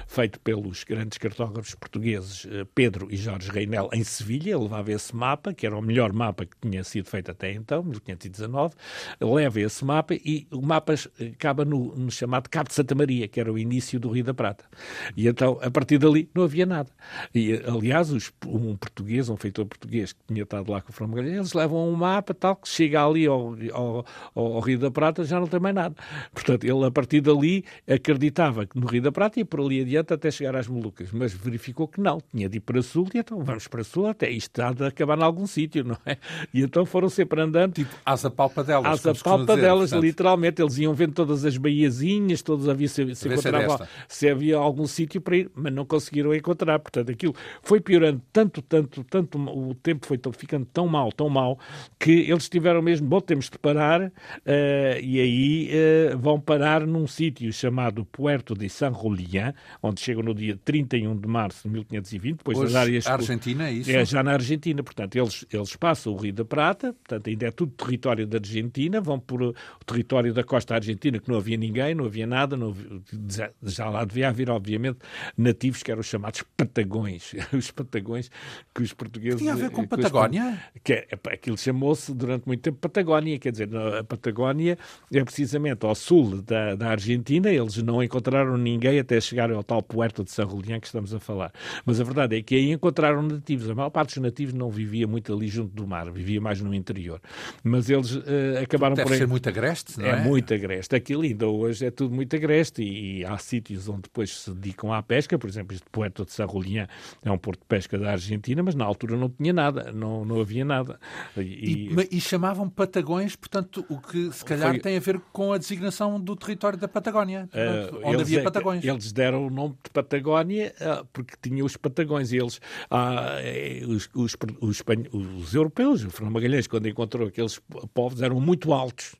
feito pelos grandes cartógrafos portugueses eh, Pedro e Jorge Reinel em Sevilha. Levava esse mapa, que era o melhor mapa que tinha sido feito até então, 1519. Leva esse mapa e o mapa acaba no, no chamado Cabo de Santa Maria, que era o início do Rio da Prata. E então, a partir dali, não havia nada. E, aliás, os, um português, um feitor português que tinha estado lá com o Fernando Magalhães, eles levam um mapa tal que chega ali ao, ao, ao Rio da Prata já não tem mais nada. Portanto, ele a partir dali acreditava que no Rio da Prata ia por ali adiante até chegar às Molucas, mas verificou que não, tinha de ir para sul e então vamos para sul até isto há de acabar em algum sítio, não é? E então foram sempre andando. Tipo, às apalpadelas. Às apalpadelas, literalmente. Eles iam vendo todas as baiazinhas, todos havia se, se encontrava, se havia algum sítio para ir, mas não conseguiram encontrar. Portanto, aquilo foi piorando tanto, tanto, tanto, o tempo foi ficando tão mal, tão mal, que eles tiveram mesmo, bom, temos de parar, uh, e aí uh, vão parar num sítio chamado Puerto de San Julián, onde chegam no dia 31 de março de 1520, depois Hoje, das áreas... Argentina, é isso? É, já na Argentina, portanto, eles, eles passam o Rio da Prata, portanto, ainda é tudo território da Argentina, vão por o território da costa argentina, que não havia ninguém, não havia nada, não havia, já lá devia haver, obviamente, nativos que eram os chamados patagões, os patagões que os portugueses... Tinha a ver com Patagónia? Os, que é, aquilo chamou-se durante muito tempo Patagónia, quer dizer, a Patagónia é precisamente ao sul da, da Argentina, eles não encontraram ninguém até chegar ao tal Puerto de San Julián que estamos a falar. Mas a verdade é que aí encontraram nativos. A maior parte dos nativos não vivia muito ali junto do mar, vivia mais no interior. Mas eles uh, acabaram Deve por... ser muito agreste, não é? É muito agreste. Aquilo ainda hoje é tudo muito agreste e, e, há sítios onde depois se dedicam à pesca, por exemplo, este Puerto de San Julián é um porto de pesca da Argentina, mas na altura não tinha nada, não, não havia nada. E, e, e chamavam Patagões, portanto, o que se calhar foi... tem a ver com a designação do território da Patagónia, uh, onde havia é, Patagões. Eles deram o nome de Patagónia uh, porque tinham os Patagões e eles, uh, os, os, os, os, europeus, o Fernando Magalhães, quando encontrou aqueles povos, eram muito altos.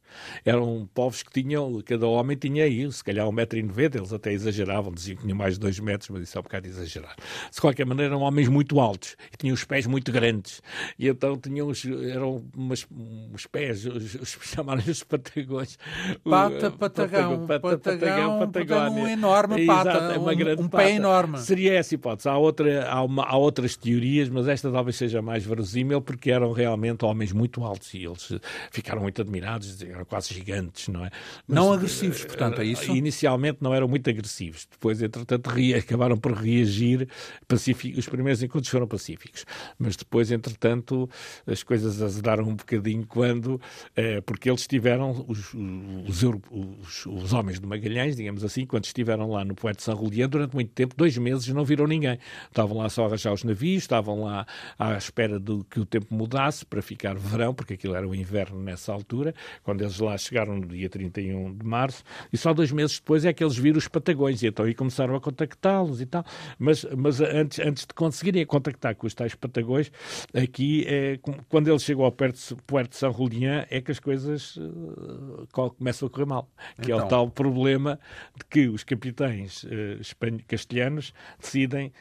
Eram povos que tinham, cada homem tinha aí, se calhar 1,90m, eles até exageravam, diziam que tinham mais de 2 metros, mas isso é um bocado exagerado. De qualquer maneira, eram homens muito altos e tinham os pés muito grandes. E então tinham os, eram umas, uns pés, os, os chamaram os patagões. Pata, patagão, pata, patagão, patagão, um enorme pata, Exato, é uma um, grande um pé enorme. Seria essa hipótese. Há, outra, há, uma, há outras teorias, mas esta talvez seja mais verosímil, porque eram realmente homens muito altos e eles ficaram muito admirados, eram quase gigantes, não é? Mas, não agressivos, portanto, é isso? Inicialmente não eram muito agressivos, depois, entretanto, acabaram por reagir, pacífico, os primeiros encontros foram pacíficos, mas depois, entretanto, as coisas azedaram um bocadinho quando, eh, porque eles tiveram, os, os, os, os, homens de Magalhães, digamos assim, quando estiveram lá no Poeta de São Julián, durante muito tempo, dois meses, não viram ninguém. Estavam lá só a arranjar os navios, estavam lá à espera de que o tempo mudasse para ficar verão, porque aquilo era o inverno nessa altura, quando eles lá chegaram no dia 31 de março, e só dois meses depois é que eles viram os patagões, e então aí começaram a contactá-los e tal. Mas, mas antes, antes de conseguirem contactar com os tais patagões, aqui, é, quando eles chegam ao perto, perto de São Julián, é que as coisas uh, começam a correr mal. Que então... é o então. tal problema de que os capitães uh, castelhanos decidem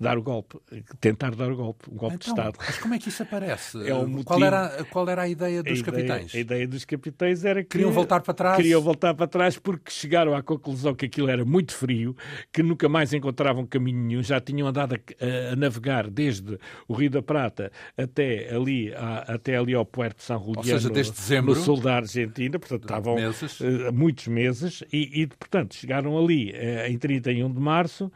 dar o golpe, tentar dar o golpe, um golpe então, de Estado. Mas como é que isso aparece? É motivo, qual, era, qual era a ideia dos a ideia, capitães? A ideia dos capitães era que... Queriam voltar para trás? Queriam voltar para trás porque chegaram à conclusão que aquilo era muito frio, que nunca mais encontravam caminho nenhum, já tinham andado a, a navegar desde o Rio da Prata até ali, a, até ali ao Puerto de São Julián, seja, desde dezembro, no sul da Argentina, portanto estavam meses. Uh, muitos meses, e, e, portanto chegaram ali uh, em 31 de março,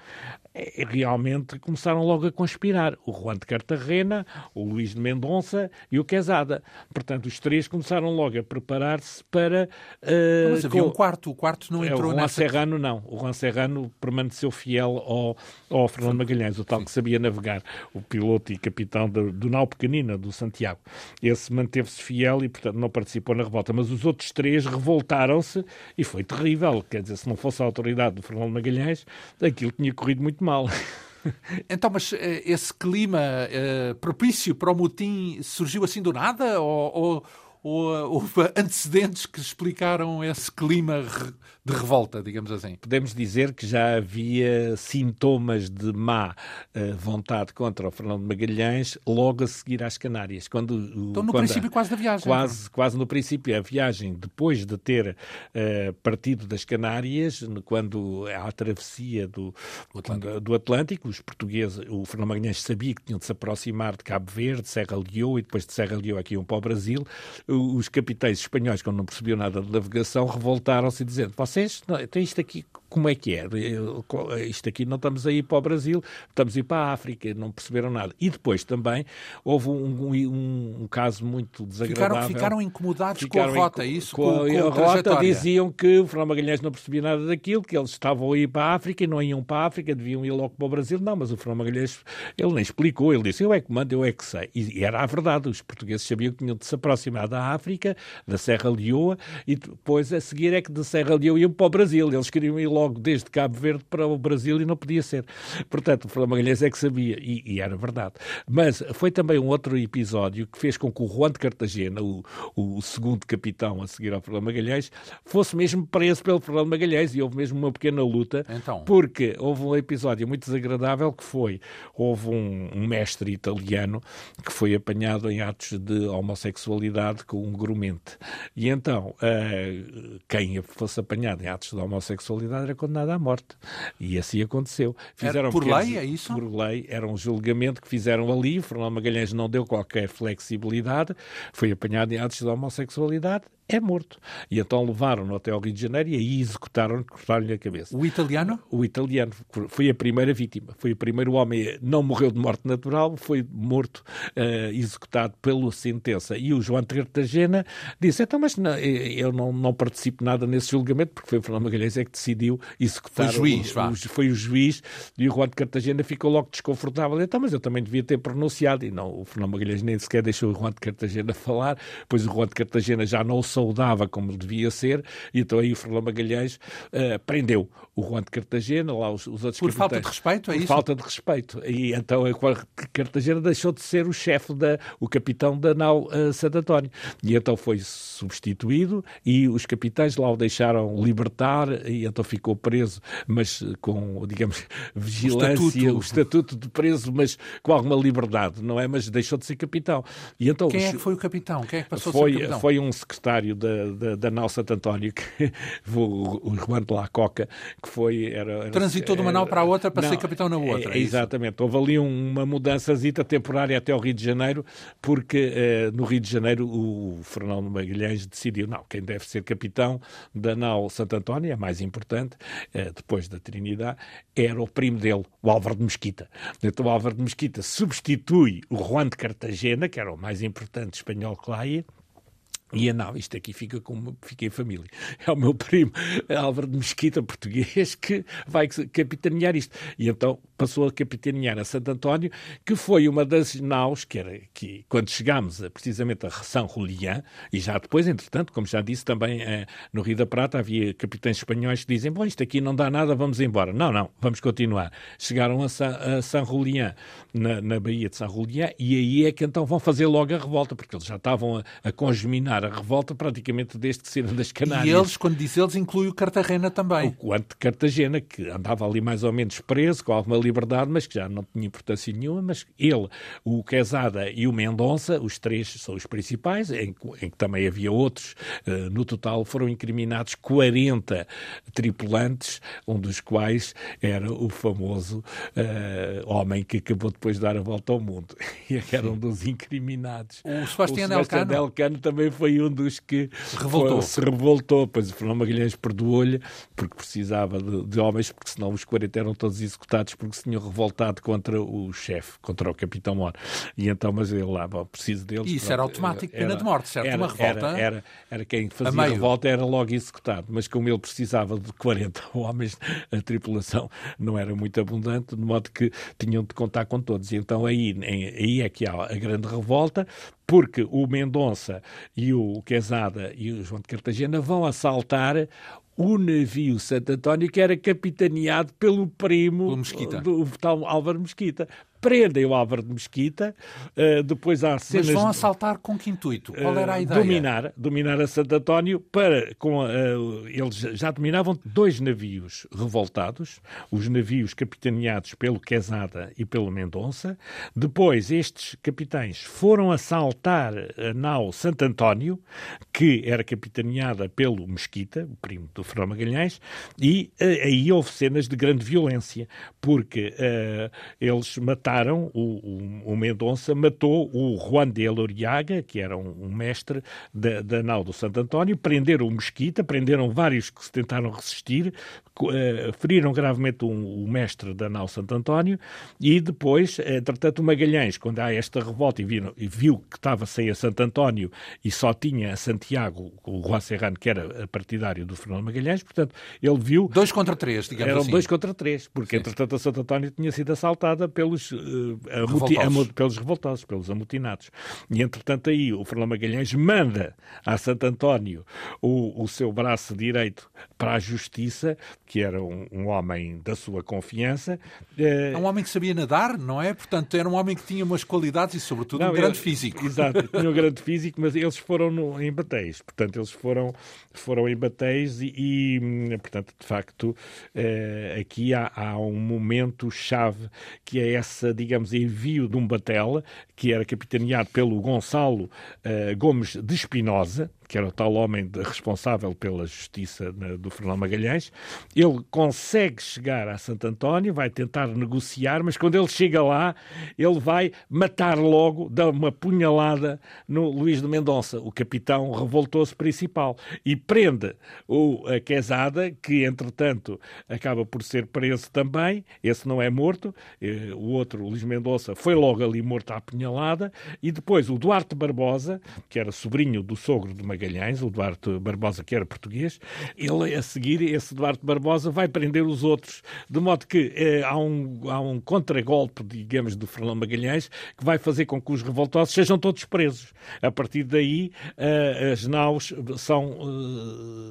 é, realmente começaram logo a conspirar. O Juan de Cartagena, o Luís de Mendonça e o Quesada. Portanto, os três começaram logo a preparar-se para... Uh, Mas havia com... um quarto, o quarto não entrou é, o Juan nessa... Serrano não. O Juan Serrano permaneceu fiel ao, ao Fernando Magalhães, o tal que sabia navegar, o piloto e capitão do, do nau pequenina, do Santiago. Esse manteve-se fiel e, portanto, não participou na revolta. Mas os outros três revoltaram-se e foi terrível. Quer dizer, se não fosse a autoridade do Fernando Magalhães, aquilo tinha corrido muito mal. Então, mas eh, esse clima uh, propício para o motim surgiu assim do nada? Ou, ou, ou houve antecedentes que explicaram esse clima de revolta, digamos assim? Podemos dizer que já havia sintomas de má uh, vontade contra o Fernando Magalhães logo a seguir às Canárias. Quando, então, no quando princípio, quase da viagem. Quase, então. quase no princípio. A viagem, depois de ter uh, partido das Canárias, quando a travessia do Atlântico. do Atlântico, os portugueses, o Fernando Magalhães sabia que tinham de se aproximar de Cabo Verde, Serra Leoa, e depois de Serra Leoa aqui iam para o Brasil. Os capitães espanhóis, quando não percebiam nada de navegação, revoltaram-se dizendo vocês, não, então isto aqui como é que é? Isto aqui não estamos a ir para o Brasil, estamos a ir para a África, não perceberam nada. E depois também houve um, um, um caso muito desagradável. Ficaram, ficaram incomodados ficaram com a rota, isso? Com, com, com a, a rota diziam que o Fernando Magalhães não percebia nada daquilo, que eles estavam a ir para a África e não iam para a África, deviam ir logo para o Brasil. Não, mas o Fernando Magalhães, ele nem explicou, ele disse, eu é que mando, eu é que sei. E era a verdade, os portugueses sabiam que tinham de se aproximar da África, da Serra Leoa, e depois a seguir é que de Serra Leoa iam para o Brasil. Eles queriam ir logo desde Cabo Verde para o Brasil e não podia ser. Portanto, o Fernando Magalhães é que sabia, e, e, era verdade. Mas foi também um outro episódio que fez com que o Juan de Cartagena, o, o segundo capitão a seguir ao Fernando Magalhães, fosse mesmo preso pelo Fernando Magalhães e houve mesmo uma pequena luta, então. porque houve um episódio muito desagradável que foi, houve um, um mestre italiano que foi apanhado em atos de homossexualidade com um grumente. E então, uh, quem fosse apanhado em atos de homossexualidade era condenado à morte. E assim aconteceu. Fizeram por pequenos, lei, é isso? Por lei. Era um julgamento que fizeram ali. Fernando Magalhães não deu qualquer flexibilidade. Foi apanhado em atos de homossexualidade é morto. E então levaram-no até ao Rio de Janeiro e aí executaram-no, cortaram-lhe a cabeça. O italiano? O italiano. Foi a primeira vítima. Foi o primeiro homem. Não morreu de morte natural, foi morto, uh, executado pela sentença. E o João de Cartagena disse: então, mas não, eu não, não participo nada nesse julgamento, porque foi o Fernando Magalhães é que decidiu executar. Foi o juiz, o, o, Foi o juiz e o João de Cartagena ficou logo desconfortável. Então, mas eu também devia ter pronunciado. E não, o Fernando Magalhães nem sequer deixou o João de Cartagena falar, pois o João de Cartagena já não saudava como devia ser, e então aí o Fernando Magalhães uh, prendeu o Juan de Cartagena, lá os, os outros Por falta de respeito, é Por isso? falta de respeito. E então Cartagena deixou de ser o chefe, da, o capitão da nau uh, Santo António. E então foi substituído e os capitães lá o deixaram libertar e então ficou preso, mas com, digamos, vigilância, o estatuto, o estatuto de preso, mas com alguma liberdade, não é? Mas deixou de ser capitão. E então, Quem é que foi o capitão? Quem é que passou foi, a ser capitão? Foi um secretário da, da, da nau Santo António, que, o, o Juan de la Coca, que foi... Era, era Transitou de uma nau para a outra para não, ser capitão na outra. É, é exatamente. Houve ali uma mudançazita temporária até ao Rio de Janeiro, porque eh, no Rio de Janeiro o Fernando Magalhães decidiu, não, quem deve ser capitão da nau Santo António, é mais importante, eh, depois da Trinidade, era o primo dele, o Álvaro de Mesquita. Então o Álvaro de Mesquita substitui o Juan de Cartagena, que era o mais importante espanhol que lá ia, e não, isto aqui fica como fica em família. É o meu primo Álvaro de Mesquita, português, que vai capitanear isto. E então passou a capitanear a Santo António, que foi uma das naus que era que quando chegámos a, precisamente a São Julián, e já depois, entretanto, como já disse também eh, no Rio da Prata, havia capitães espanhóis que dizem: Bom, isto aqui não dá nada, vamos embora. Não, não, vamos continuar. Chegaram a, Sa, a São Julián, na, na Baía de São Julián, e aí é que então vão fazer logo a revolta, porque eles já estavam a, a congeminar a revolta praticamente desde que saíram das Canárias. E eles, quando diz eles, inclui o Cartagena também. O quanto de Cartagena, que andava ali mais ou menos preso, com alguma liberdade, mas que já não tinha importância nenhuma, mas ele, o Quezada e o Mendonça, os três são os principais, em, em que também havia outros, uh, no total foram incriminados 40 tripulantes, um dos quais era o famoso uh, homem que acabou depois de dar a volta ao mundo, e era um dos incriminados. O Sebastião Elcano. Elcano também foi um dos que se revoltou. Foi, se revoltou, pois o Fernando Magalhães perdoou-lhe, porque precisava de, de, homens, porque senão os 40 eram todos executados porque se tinham revoltado contra o chefe, contra o capitão Mor. E então, mas ele lá, bom, preciso deles. E isso era automático, pena era, de morte, certo? Era, Uma revolta. Era, era, era quem fazia a revolta, era logo executado. Mas como ele precisava de 40 homens, a tripulação não era muito abundante, de modo que tinham de contar com todos. E então aí, aí é que há a grande revolta, porque o Mendonça e o Quezada e o João de Cartagena vão assaltar o navio Santo António, que era capitaneado pelo primo do tal Álvaro Mesquita prendem o Álvaro de Mesquita, uh, depois há cenas... Mas vão assaltar com que intuito? Qual era a ideia? Dominar, dominar a Santo António para... Com, uh, eles já dominavam dois navios revoltados, os navios capitaneados pelo Quezada e pelo Mendonça. Depois, estes capitães foram assaltar a nau Santo António, que era capitaneada pelo Mesquita, o primo do Fernão Magalhães, e aí houve cenas de grande violência, porque eles mataram mataram, o, o, o Mendonça matou o Juan de Eloriaga, que era um, um mestre da, da nau do Santo António, prenderam o Mesquita, prenderam vários que se tentaram resistir, uh, feriram gravemente um, o mestre da nau Santo António e depois, entretanto, o Magalhães, quando há esta revolta e viu, e viu que estava sem a Santo António e só tinha a Santiago, o Juan Serrano, que era partidário do Fernando Magalhães, portanto, ele viu... Dois contra três, digamos eram assim. Eram dois contra três, porque, Sim. entretanto, a Santo António tinha sido assaltada pelos uh, revoltosos. pelos revoltosos, pelos amotinados. E, entretanto, aí o Fernando Magalhães manda a Santo António o, o seu braço direito para a justiça, que era um, um homem da sua confiança. É um homem que sabia nadar, não é? Portanto, era um homem que tinha umas qualidades e, sobretudo, não, um grande físico. Exato, tinha um grande físico, mas eles foram no, em batéis. Portanto, eles foram, foram em batéis e, e portanto, de facto, é, aqui há, há um momento-chave que é essa, digamos, envio de um batel que era capitaneado pelo Gonçalo uh, Gomes de Espinosa, que era o tal homem de, responsável pela justiça na, do Fernão Magalhães, ele consegue chegar a Santo António, vai tentar negociar, mas quando ele chega lá, ele vai matar logo, dá uma punhalada no Luís de Mendonça, o capitão revoltoso principal, e prende o a Quezada, que entretanto acaba por ser preso também, esse não é morto, eh, o outro, o Luís Mendonça, foi logo ali morto à punhalada, e depois o Duarte Barbosa, que era sobrinho do sogro de Magalhães, o Duarte Barbosa, que era português, ele a seguir, esse Duarte Barbosa vai prender os outros, de modo que eh, há um, há um contragolpe, digamos, do Fernando Magalhães, que vai fazer com que os revoltosos sejam todos presos. A partir daí, eh, as naus são,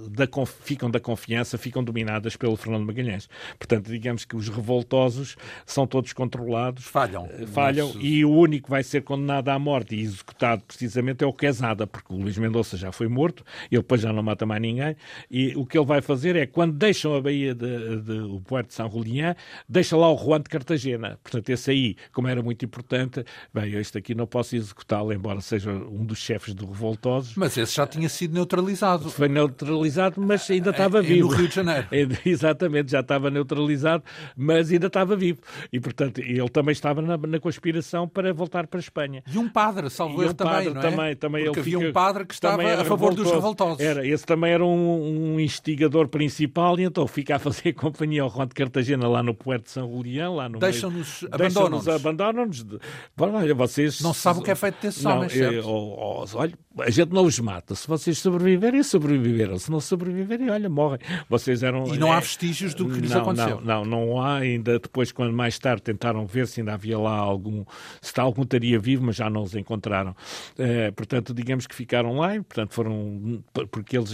eh, da, ficam da confiança, ficam dominadas pelo Fernando Magalhães. Portanto, digamos que os revoltosos são todos controlados. Falham. Eh, falham, e o único que vai ser condenado à morte e executado precisamente é o Quesada, porque o Luís Mendonça já foi morto, ele depois já não mata mais ninguém, e o que ele vai fazer é, quando deixam a Baía de, de o Puerto de São Julián, deixa lá o Juan de Cartagena. Portanto, esse aí, como era muito importante, bem, este aqui não posso executá-lo, embora seja um dos chefes do revoltosos. Mas esse já tinha sido neutralizado. Foi neutralizado, mas ainda estava é, vivo. no Rio de Janeiro. Exatamente, já estava neutralizado, mas ainda estava vivo. E, portanto, ele também estava na, na conspiração para voltar para a Espanha. E um padre, salvo erro, um também, não é? Também, também Porque havia fica, um padre que estava a favor revoltoso. dos revoltosos. Era, esse também era um, um, instigador principal e então fica a fazer companhia ao Juan de Cartagena lá no Puerto de São Julián, lá no Deixam-nos, abandonam-nos. Abandonam-nos. Olha, vocês... Não se sabe o que é feito desses não, homens, certo? Oh, oh, olha, a gente não os mata. Se vocês sobreviverem, sobreviveram. Se não sobreviverem, olha, morrem. Vocês eram... E não há vestígios do que lhes não, aconteceu? Não, não, não há. Ainda depois, quando mais tarde tentaram ver se ainda havia lá algum... Se está algum estaria vivo, mas já não os encontraram. É, portanto, digamos que ficaram lá e, portanto, foram... Porque eles...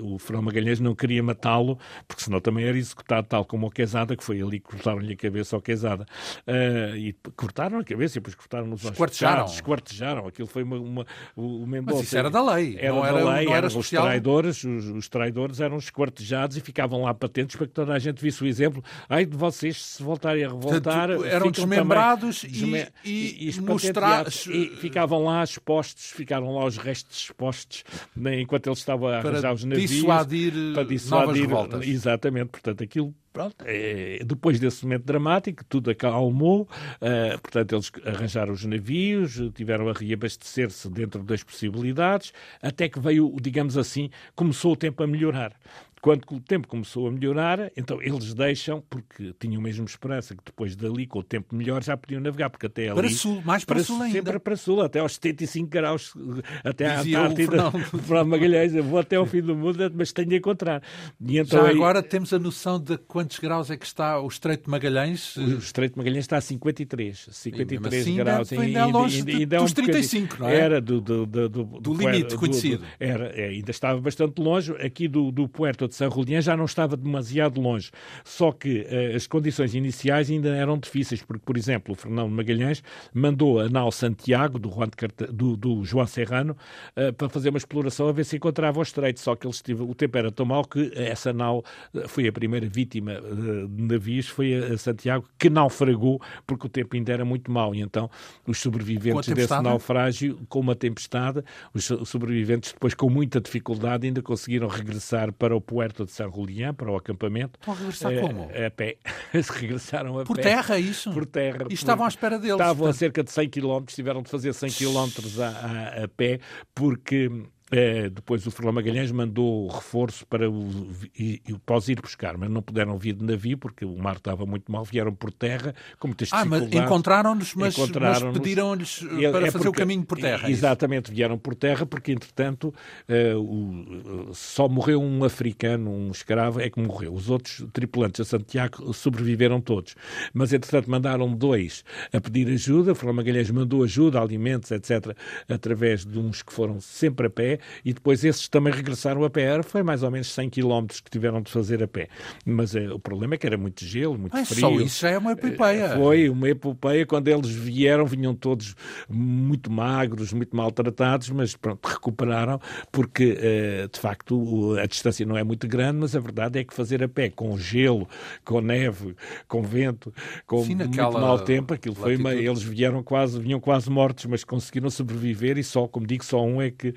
O Fernão Magalhães não queria matá-lo, porque senão também era executado tal como o Quezada, que foi ali que cortaram-lhe a cabeça ao Quezada. Uh, e cortaram a cabeça e depois cortaram-nos aos esquartejaram. esquartejaram. Aquilo foi uma... uma o Mendonça... Mas isso era da lei. Era não da era, lei, não era eram os traidores, os, os, traidores eram esquartejados e ficavam lá patentes para que toda a gente visse o exemplo. Ai de vocês, se voltarem a revoltar... Portanto, eram desmembrados e, e, e, mostrar... e ficavam lá expostos, ficaram lá os restos expostos né, enquanto eles estavam a arranjar os navios. Dissuadir para dissuadir novas revoltas. Exatamente, portanto, aquilo Pronto, é, depois desse momento dramático, tudo acalmou, uh, portanto, eles arranjaram os navios, tiveram a reabastecer-se dentro das possibilidades, até que veio, digamos assim, começou o tempo a melhorar. Quando o tempo começou a melhorar, então eles deixam, porque tinham mesmo esperança que depois dali, com o tempo melhor, já podiam navegar, porque até ali... Para sul, mais para, para sul ainda. Sempre para sul, até aos 75 graus, até à Antártida, para Magalhães, eu vou até ao fim do mundo, mas tenho de encontrar. E então, já aí... agora temos a noção de quantos graus é que está o Estreito de Magalhães? O Estreito de Magalhães está a 53, 53 assim, graus. Ainda, ainda é longe ainda, ainda, dos um 35, não é? Era do, do, do, do, do limite conhecido. era, é, ainda estava bastante longe. Aqui do, do Puerto De San Julián já não estava demasiado longe. Só que uh, as condições iniciais ainda eram difíceis, porque, por exemplo, o Fernando Magalhães mandou a nau Santiago, do, Juan do, do João Serrano, uh, para fazer uma exploração a ver se encontrava o estreito. Só que eles tive, o tempo era tão mau que essa nau foi a primeira vítima de navios, foi a Santiago, que naufragou, porque o tempo ainda era muito mau. E então os sobreviventes desse naufrágio, com uma tempestade, os sobreviventes depois com muita dificuldade ainda conseguiram regressar para o Puerto de San Julián, para o acampamento. Vão regressar é, como? A pé. Regressaram a por pé. Por terra, isso? Por terra. E estavam à espera deles. Estavam portanto... a cerca de 100 km, tiveram de fazer 100 km a, a, a pé, porque é, depois o Fernão Magalhães mandou reforço para, o, e, para os ir buscar, mas não puderam vir de navio porque o mar estava muito mal, vieram por terra com muitas ah, dificuldades. Ah, encontraram-nos, mas, encontraram mas pediram-lhes eh, para é fazer porque, o caminho por terra. É exatamente, vieram por terra porque, entretanto, uh, o, só morreu um africano, um escravo, é que morreu. Os outros tripulantes a Santiago sobreviveram todos. Mas, entretanto, mandaram dois a pedir ajuda. O Fernão Magalhães mandou ajuda, alimentos, etc., através de uns que foram sempre a pé e depois esses também regressaram a pé. Foi mais ou menos 100 km que tiveram de fazer a pé. Mas é, o problema é que era muito gelo, muito ah, frio. Só isso já é uma epopeia. Eh, foi uma epopeia. Quando eles vieram, vinham todos muito magros, muito maltratados, mas pronto, recuperaram, porque eh, de facto a distância não é muito grande, mas a verdade é que fazer a pé com gelo, com neve, com vento, com Sim, muito mau tempo, aquilo foi uma, eles vieram quase, vinham quase mortos, mas conseguiram sobreviver e só, como digo, só um é que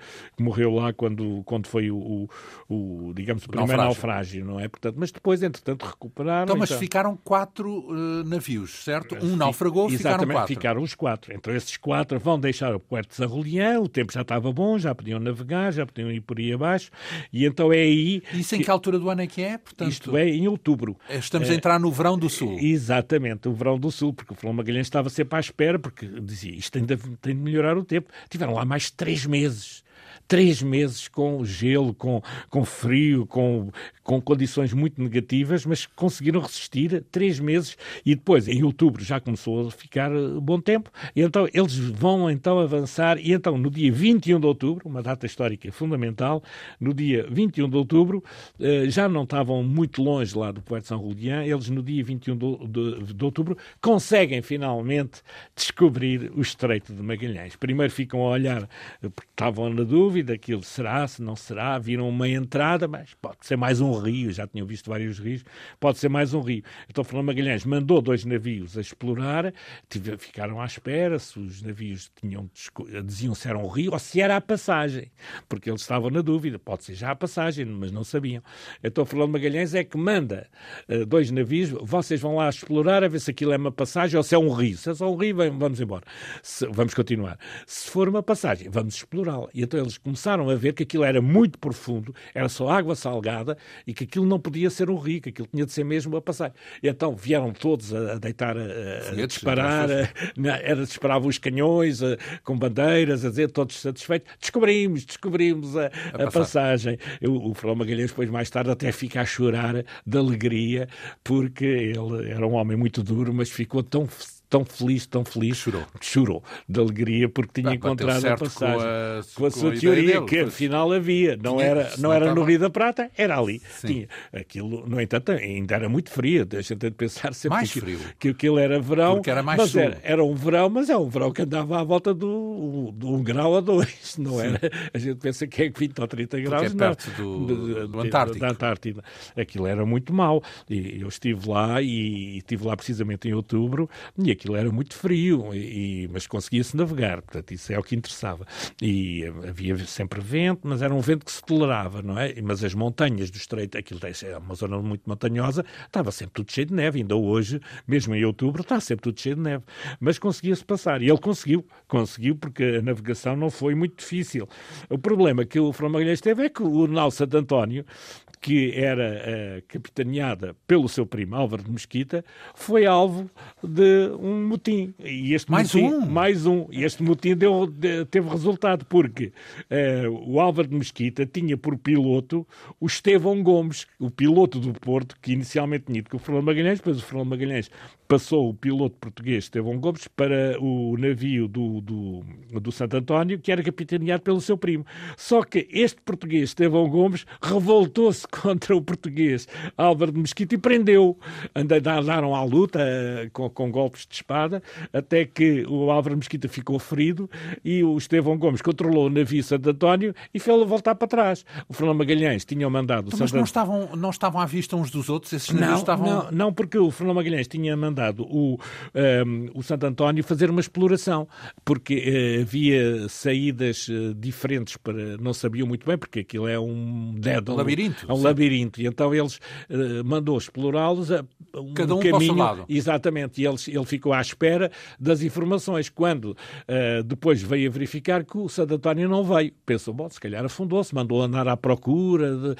morreu lá quando, quando foi o, o, o digamos, o primeiro naufrágio. naufrágio. não é? Portanto, mas depois, entretanto, recuperaram. Então, mas então... ficaram quatro uh, navios, certo? Um naufragou, ficaram quatro. ficaram os quatro. Então, esses quatro vão deixar o Puerto de Sarrolian, o tempo já estava bom, já podiam navegar, já podiam ir por aí abaixo, e então é aí... Isso em que, que altura do ano é que é? Portanto, isto é em outubro. Estamos é, a entrar no verão do Sul. Exatamente, o verão do Sul, porque o Flão Magalhães estava sempre à espera, porque dizia, isto ainda tem de melhorar o tempo. Tiveram lá mais três meses três meses com gelo, com, com frio, com, com condições muito negativas, mas conseguiram resistir três meses e depois, em outubro, já começou a ficar eh, bom tempo, então eles vão então avançar, e então no dia 21 de outubro, uma data histórica fundamental, no dia 21 de outubro, eh, já não estavam muito longe lá do Puerto São Julián, eles no dia 21 de, de, outubro conseguem finalmente descobrir o Estreito de Magalhães. Primeiro ficam a olhar, eh, porque estavam na dúvida, aquilo será, se não será, viram uma entrada, mas pode ser mais um rio, já tinham visto vários rios, pode ser mais um rio. Então Fernando Magalhães mandou dois navios a explorar, tive, ficaram à espera se os navios tinham, diziam se era um rio ou se era a passagem, porque eles estavam na dúvida, pode ser já a passagem, mas não sabiam. Então Fernando Magalhães é que manda uh, dois navios, vocês vão lá explorar a ver se aquilo é uma passagem ou se é um rio. Se é só um rio, vamos embora. Se, vamos continuar. Se for uma passagem, vamos explorá-la. E então eles começaram a ver que aquilo era muito profundo, era só água salgada e que aquilo não podia ser um rio, que aquilo tinha de ser mesmo a passar. E então vieram todos a, deitar, a, a disparar, a, era, disparavam os canhões a, com bandeiras, a dizer todos satisfeitos. Descobrimos, descobrimos a, a passagem. O, o Magalhães depois mais tarde até fica a chorar de alegria porque ele era um homem muito duro, mas ficou tão tão feliz, tão feliz, chorou, chorou de alegria porque tinha ah, encontrado a passagem com a, com a sua teoria, dele, que afinal havia, não tinha, era, não era no Rio da Prata, era ali. Tinha. Aquilo, no entanto, ainda era muito frio, a gente tem de pensar sempre mais que, frio. que aquilo era verão, porque era mais mas era, era, um verão, mas é um verão que andava à volta do, do um grau a dois, não Sim. era? A gente pensa que é 20 ou 30 graus, porque é perto não, do, do, Antártico. Da Antártida. Aquilo era muito mau. E eu estive lá e estive lá precisamente em outubro e aquilo era muito frio e, mas conseguia-se navegar, portanto, isso é o que interessava. E havia sempre vento, mas era um vento que se tolerava, não é? Mas as montanhas do Estreito, aquilo é uma zona muito montanhosa, estava sempre tudo cheio de neve, ainda hoje, mesmo em outubro, está sempre tudo cheio de neve. Mas conseguia-se passar, e ele conseguiu, conseguiu, porque a navegação não foi muito difícil. O problema que o Fernando teve é que o Nau Santo António, que era uh, capitaneada pelo seu primo Álvaro de Mesquita, foi alvo de um motim. E este mais motim, um? Mais um. E este motim deu, de, teve resultado, porque uh, o Álvaro de Mesquita tinha por piloto o Estevão Gomes, o piloto do Porto, que inicialmente tinha ido com o Fernando Magalhães, depois o Fernando Magalhães passou o piloto português Estevão Gomes para o navio do, do, do Santo António, que era capitaneado pelo seu primo. Só que este português Estevão Gomes revoltou-se contra o português Álvaro de Mesquita e prendeu. Andaram à luta uh, com, com, golpes de espada, até que o Álvaro de Mesquita ficou ferido e o Estevão Gomes controlou o navio Santo António e fez-lo voltar para trás. O Fernando Magalhães tinha mandado... Então, mas não estavam, não estavam à vista uns dos outros? Esses não, estavam... Não, não, porque o Fernando Magalhães tinha mandado o, um, ehm, o Santo António fazer uma exploração, porque uh, havia saídas uh, diferentes para... Não sabiam muito bem, porque aquilo é um dead, um labirinto. É um sim. labirinto. E então eles uh, mandou explorá-los a um Cada um caminho. Lado. Exatamente. E ele, ele ficou à espera das informações. Quando depois veio a verificar que o Santo António não veio. Pensou, bom, se calhar afundou-se, mandou andar à procura de,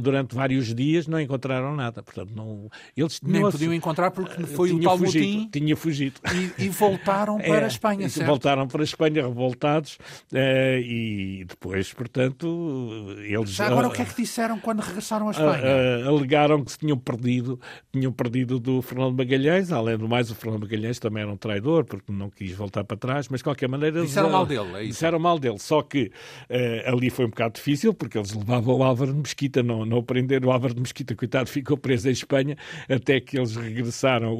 durante vários dias, não encontraram nada. Portanto, não, eles Nem podiam encontrar porque foi o tal fugido, motim. Tinha fugido. E, e voltaram para é, a Espanha, certo? Voltaram para a Espanha revoltados e depois, portanto, eles... Já agora, o que é que disseram quando regressaram à Espanha? alegaram que se tinham perdido, tinham perdido do Fernando Magalhães, além do mais, o Fernando Magalhães também era um traidor, porque não quis voltar para trás, mas de qualquer maneira... Disseram mal dele, é isso? Disseram mal dele, só que uh, ali foi um bocado difícil, porque eles levavam o Álvaro de Mesquita, não, não prenderam o Álvaro de Mesquita, coitado, ficou preso em Espanha, até que eles regressaram,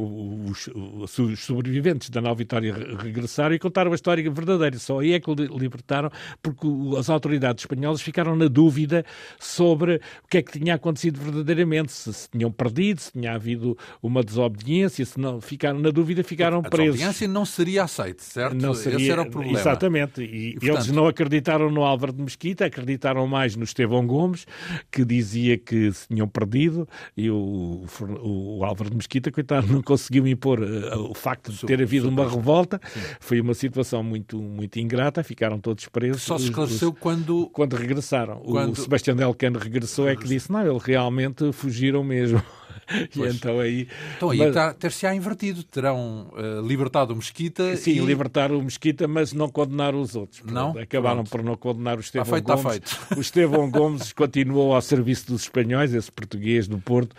os, os, os sobreviventes da Nova Vitória regressaram e contaram a história verdadeira. Só aí é que libertaram, porque as autoridades espanholas ficaram na dúvida sobre o que é que tinha acontecido verdadeiramente, se, se tinham perdido, se tinha havido uma desobediência, se não ficaram na dúvida, ficaram a presos. A desobediência não seria aceita, certo? Não seria, Esse era o problema. Exatamente. E, e portanto... eles não acreditaram no Álvaro de Mesquita, acreditaram mais no Estevão Gomes, que dizia que se tinham perdido, e o, o, o Álvaro de Mesquita, coitado, não conseguiu impor uh, o facto de ter havido uma revolta. Sim. Foi uma situação muito, muito ingrata, ficaram todos presos. Só se esclareceu os, quando... Quando regressaram. Quando... O Sebastião Delcano regressou é que disse, não, eles realmente fugiram mesmo. E então aí. Então aí mas... ter-se-á invertido. Terão uh, libertado o Mesquita. Sim, e... libertar o Mesquita, mas não condenar os outros. Não? Acabaram Pronto. por não condenar o Estevão está feito, Gomes. Está feito. O Estevão Gomes continuou ao serviço dos espanhóis, esse português do Porto,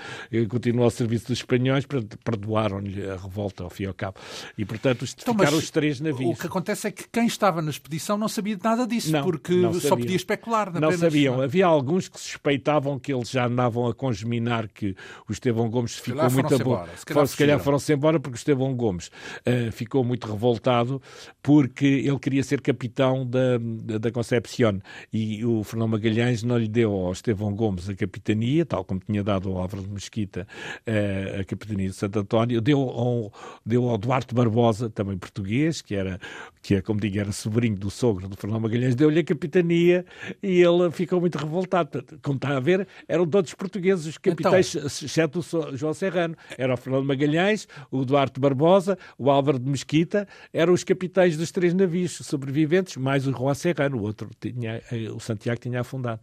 continuou ao serviço dos espanhóis, perdoaram-lhe a revolta ao fim e ao cabo. E portanto então, ficaram os três navios. O que acontece é que quem estava na expedição não sabia nada disso, não, porque não só podia especular. Não apenas, sabiam. Não. Havia alguns que suspeitavam que eles já andavam a congeminar que o Estevão Gomes ficou muito embora. Se calhar, se calhar foram-se embora porque o Estevão Gomes uh, ficou muito revoltado porque ele queria ser capitão da, da, da Concepción e o Fernão Magalhães não lhe deu ao Estevão Gomes a capitania, tal como tinha dado ao Álvaro de Mesquita uh, a capitania de Santo António, deu ao, deu ao Duarte Barbosa, também português, que era, que é, como digo, era sobrinho do sogro do Fernão Magalhães, deu-lhe a capitania e ele ficou muito revoltado. Como está a ver, eram todos portugueses os capitães, então, o João Serrano. Era o Fernando Magalhães, o Duarte Barbosa, o Álvaro de Mesquita, eram os capitães dos três navios sobreviventes, mais o Juan Serrano, o outro tinha, eh, o Santiago tinha afundado.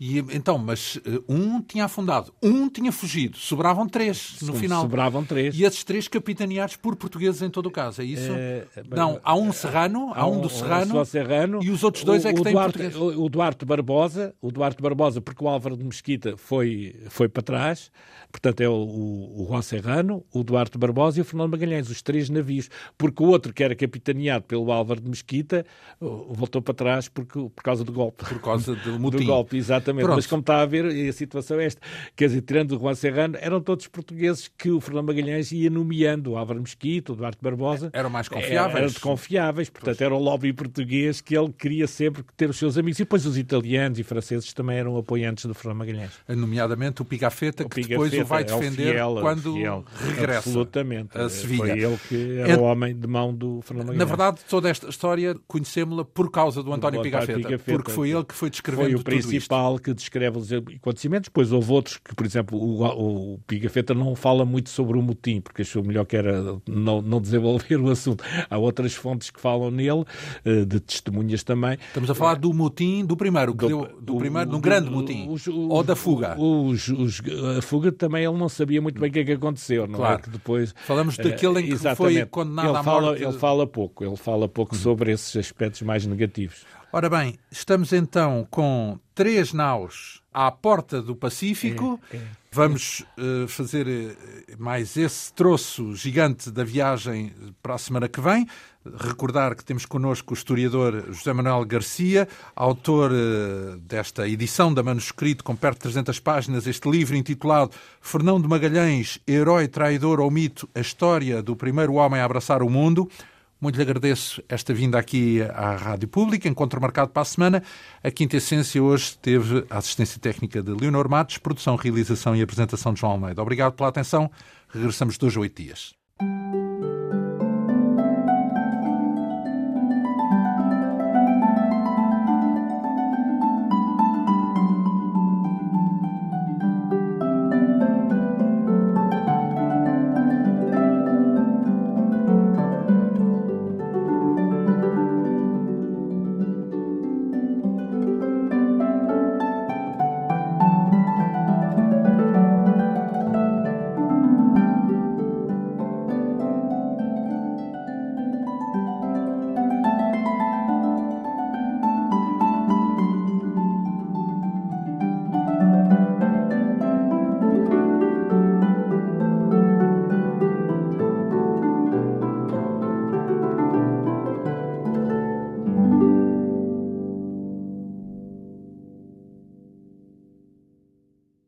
E, então, mas uh, um tinha afundado, um tinha fugido, sobravam três no Sim, final. Sobravam três. E esses três capitaneados por portugueses em todo o caso, é isso? É, não, há um serrano, há um do serrano, um serrano e os outros dois o, é que o têm Duarte, português. O, o Duarte Barbosa, o Duarte Barbosa, porque o Álvaro de Mesquita foi, foi para trás, portanto é o, o, o Juan Serrano, o Duarte Barbosa e o Fernando Magalhães, os três navios, porque o outro que era capitaneado pelo Álvaro de Mesquita voltou para trás porque, por causa do golpe. Por causa do motim. Do golpe, exatamente. Pronto. Mas como está a ver, a situação é esta. Quer dizer, tirando o Juan Serrano, eram todos portugueses que o Fernando Magalhães ia nomeando, o Álvaro Mesquita, o Duarte Barbosa. Eram mais confiáveis. Eram confiáveis, portanto pois. era o lobby português que ele queria sempre ter os seus amigos. E depois os italianos e franceses também eram apoiantes do Fernando Magalhães. Nomeadamente o Pigafetta, o que depois o vai defender é o fiel, quando fiel, regressa absolutamente. a Sevilha. Foi ele que era é... o homem de mão do Fernando Magalhães. Na verdade, toda esta história conhecemos-la por causa do António Pigafetta, Pigafetta, porque foi ele que foi descrevendo Foi o principal que descreve os acontecimentos. Depois houve outros que, por exemplo, o, o Pigafetta não fala muito sobre o motim, porque achou melhor que era não, não desenvolver o assunto. Há outras fontes que falam nele, eh, de testemunhas também. Estamos a falar do motim do primeiro, do, deu, do o, primeiro, do grande motim, os, ou da fuga. Os, os, a fuga também ele não sabia muito bem o que é que aconteceu, não claro. é? Que depois, Falamos daquele em que exatamente. foi condenado ele à fala, morte. Ele fala pouco, ele fala pouco sobre esses aspectos mais negativos. Ora bem, estamos então com três naus à porta do Pacífico. É, é. Vamos uh, fazer uh, mais esse troço gigante da viagem para a semana que vem. Recordar que temos connosco o historiador José Manuel Garcia, autor uh, desta edição da manuscrito com perto de 300 páginas, este livro intitulado Fernão de Magalhães, Herói, Traidor ou Mito, a história do primeiro homem a abraçar o mundo. Muito lhe agradeço esta vinda aqui à Rádio Pública, encontro marcado para a semana. A Quinta Essência hoje teve a assistência técnica de Leonor Matos, produção, realização e apresentação de João Almeida. Obrigado pela atenção. Regressamos dois a oito dias.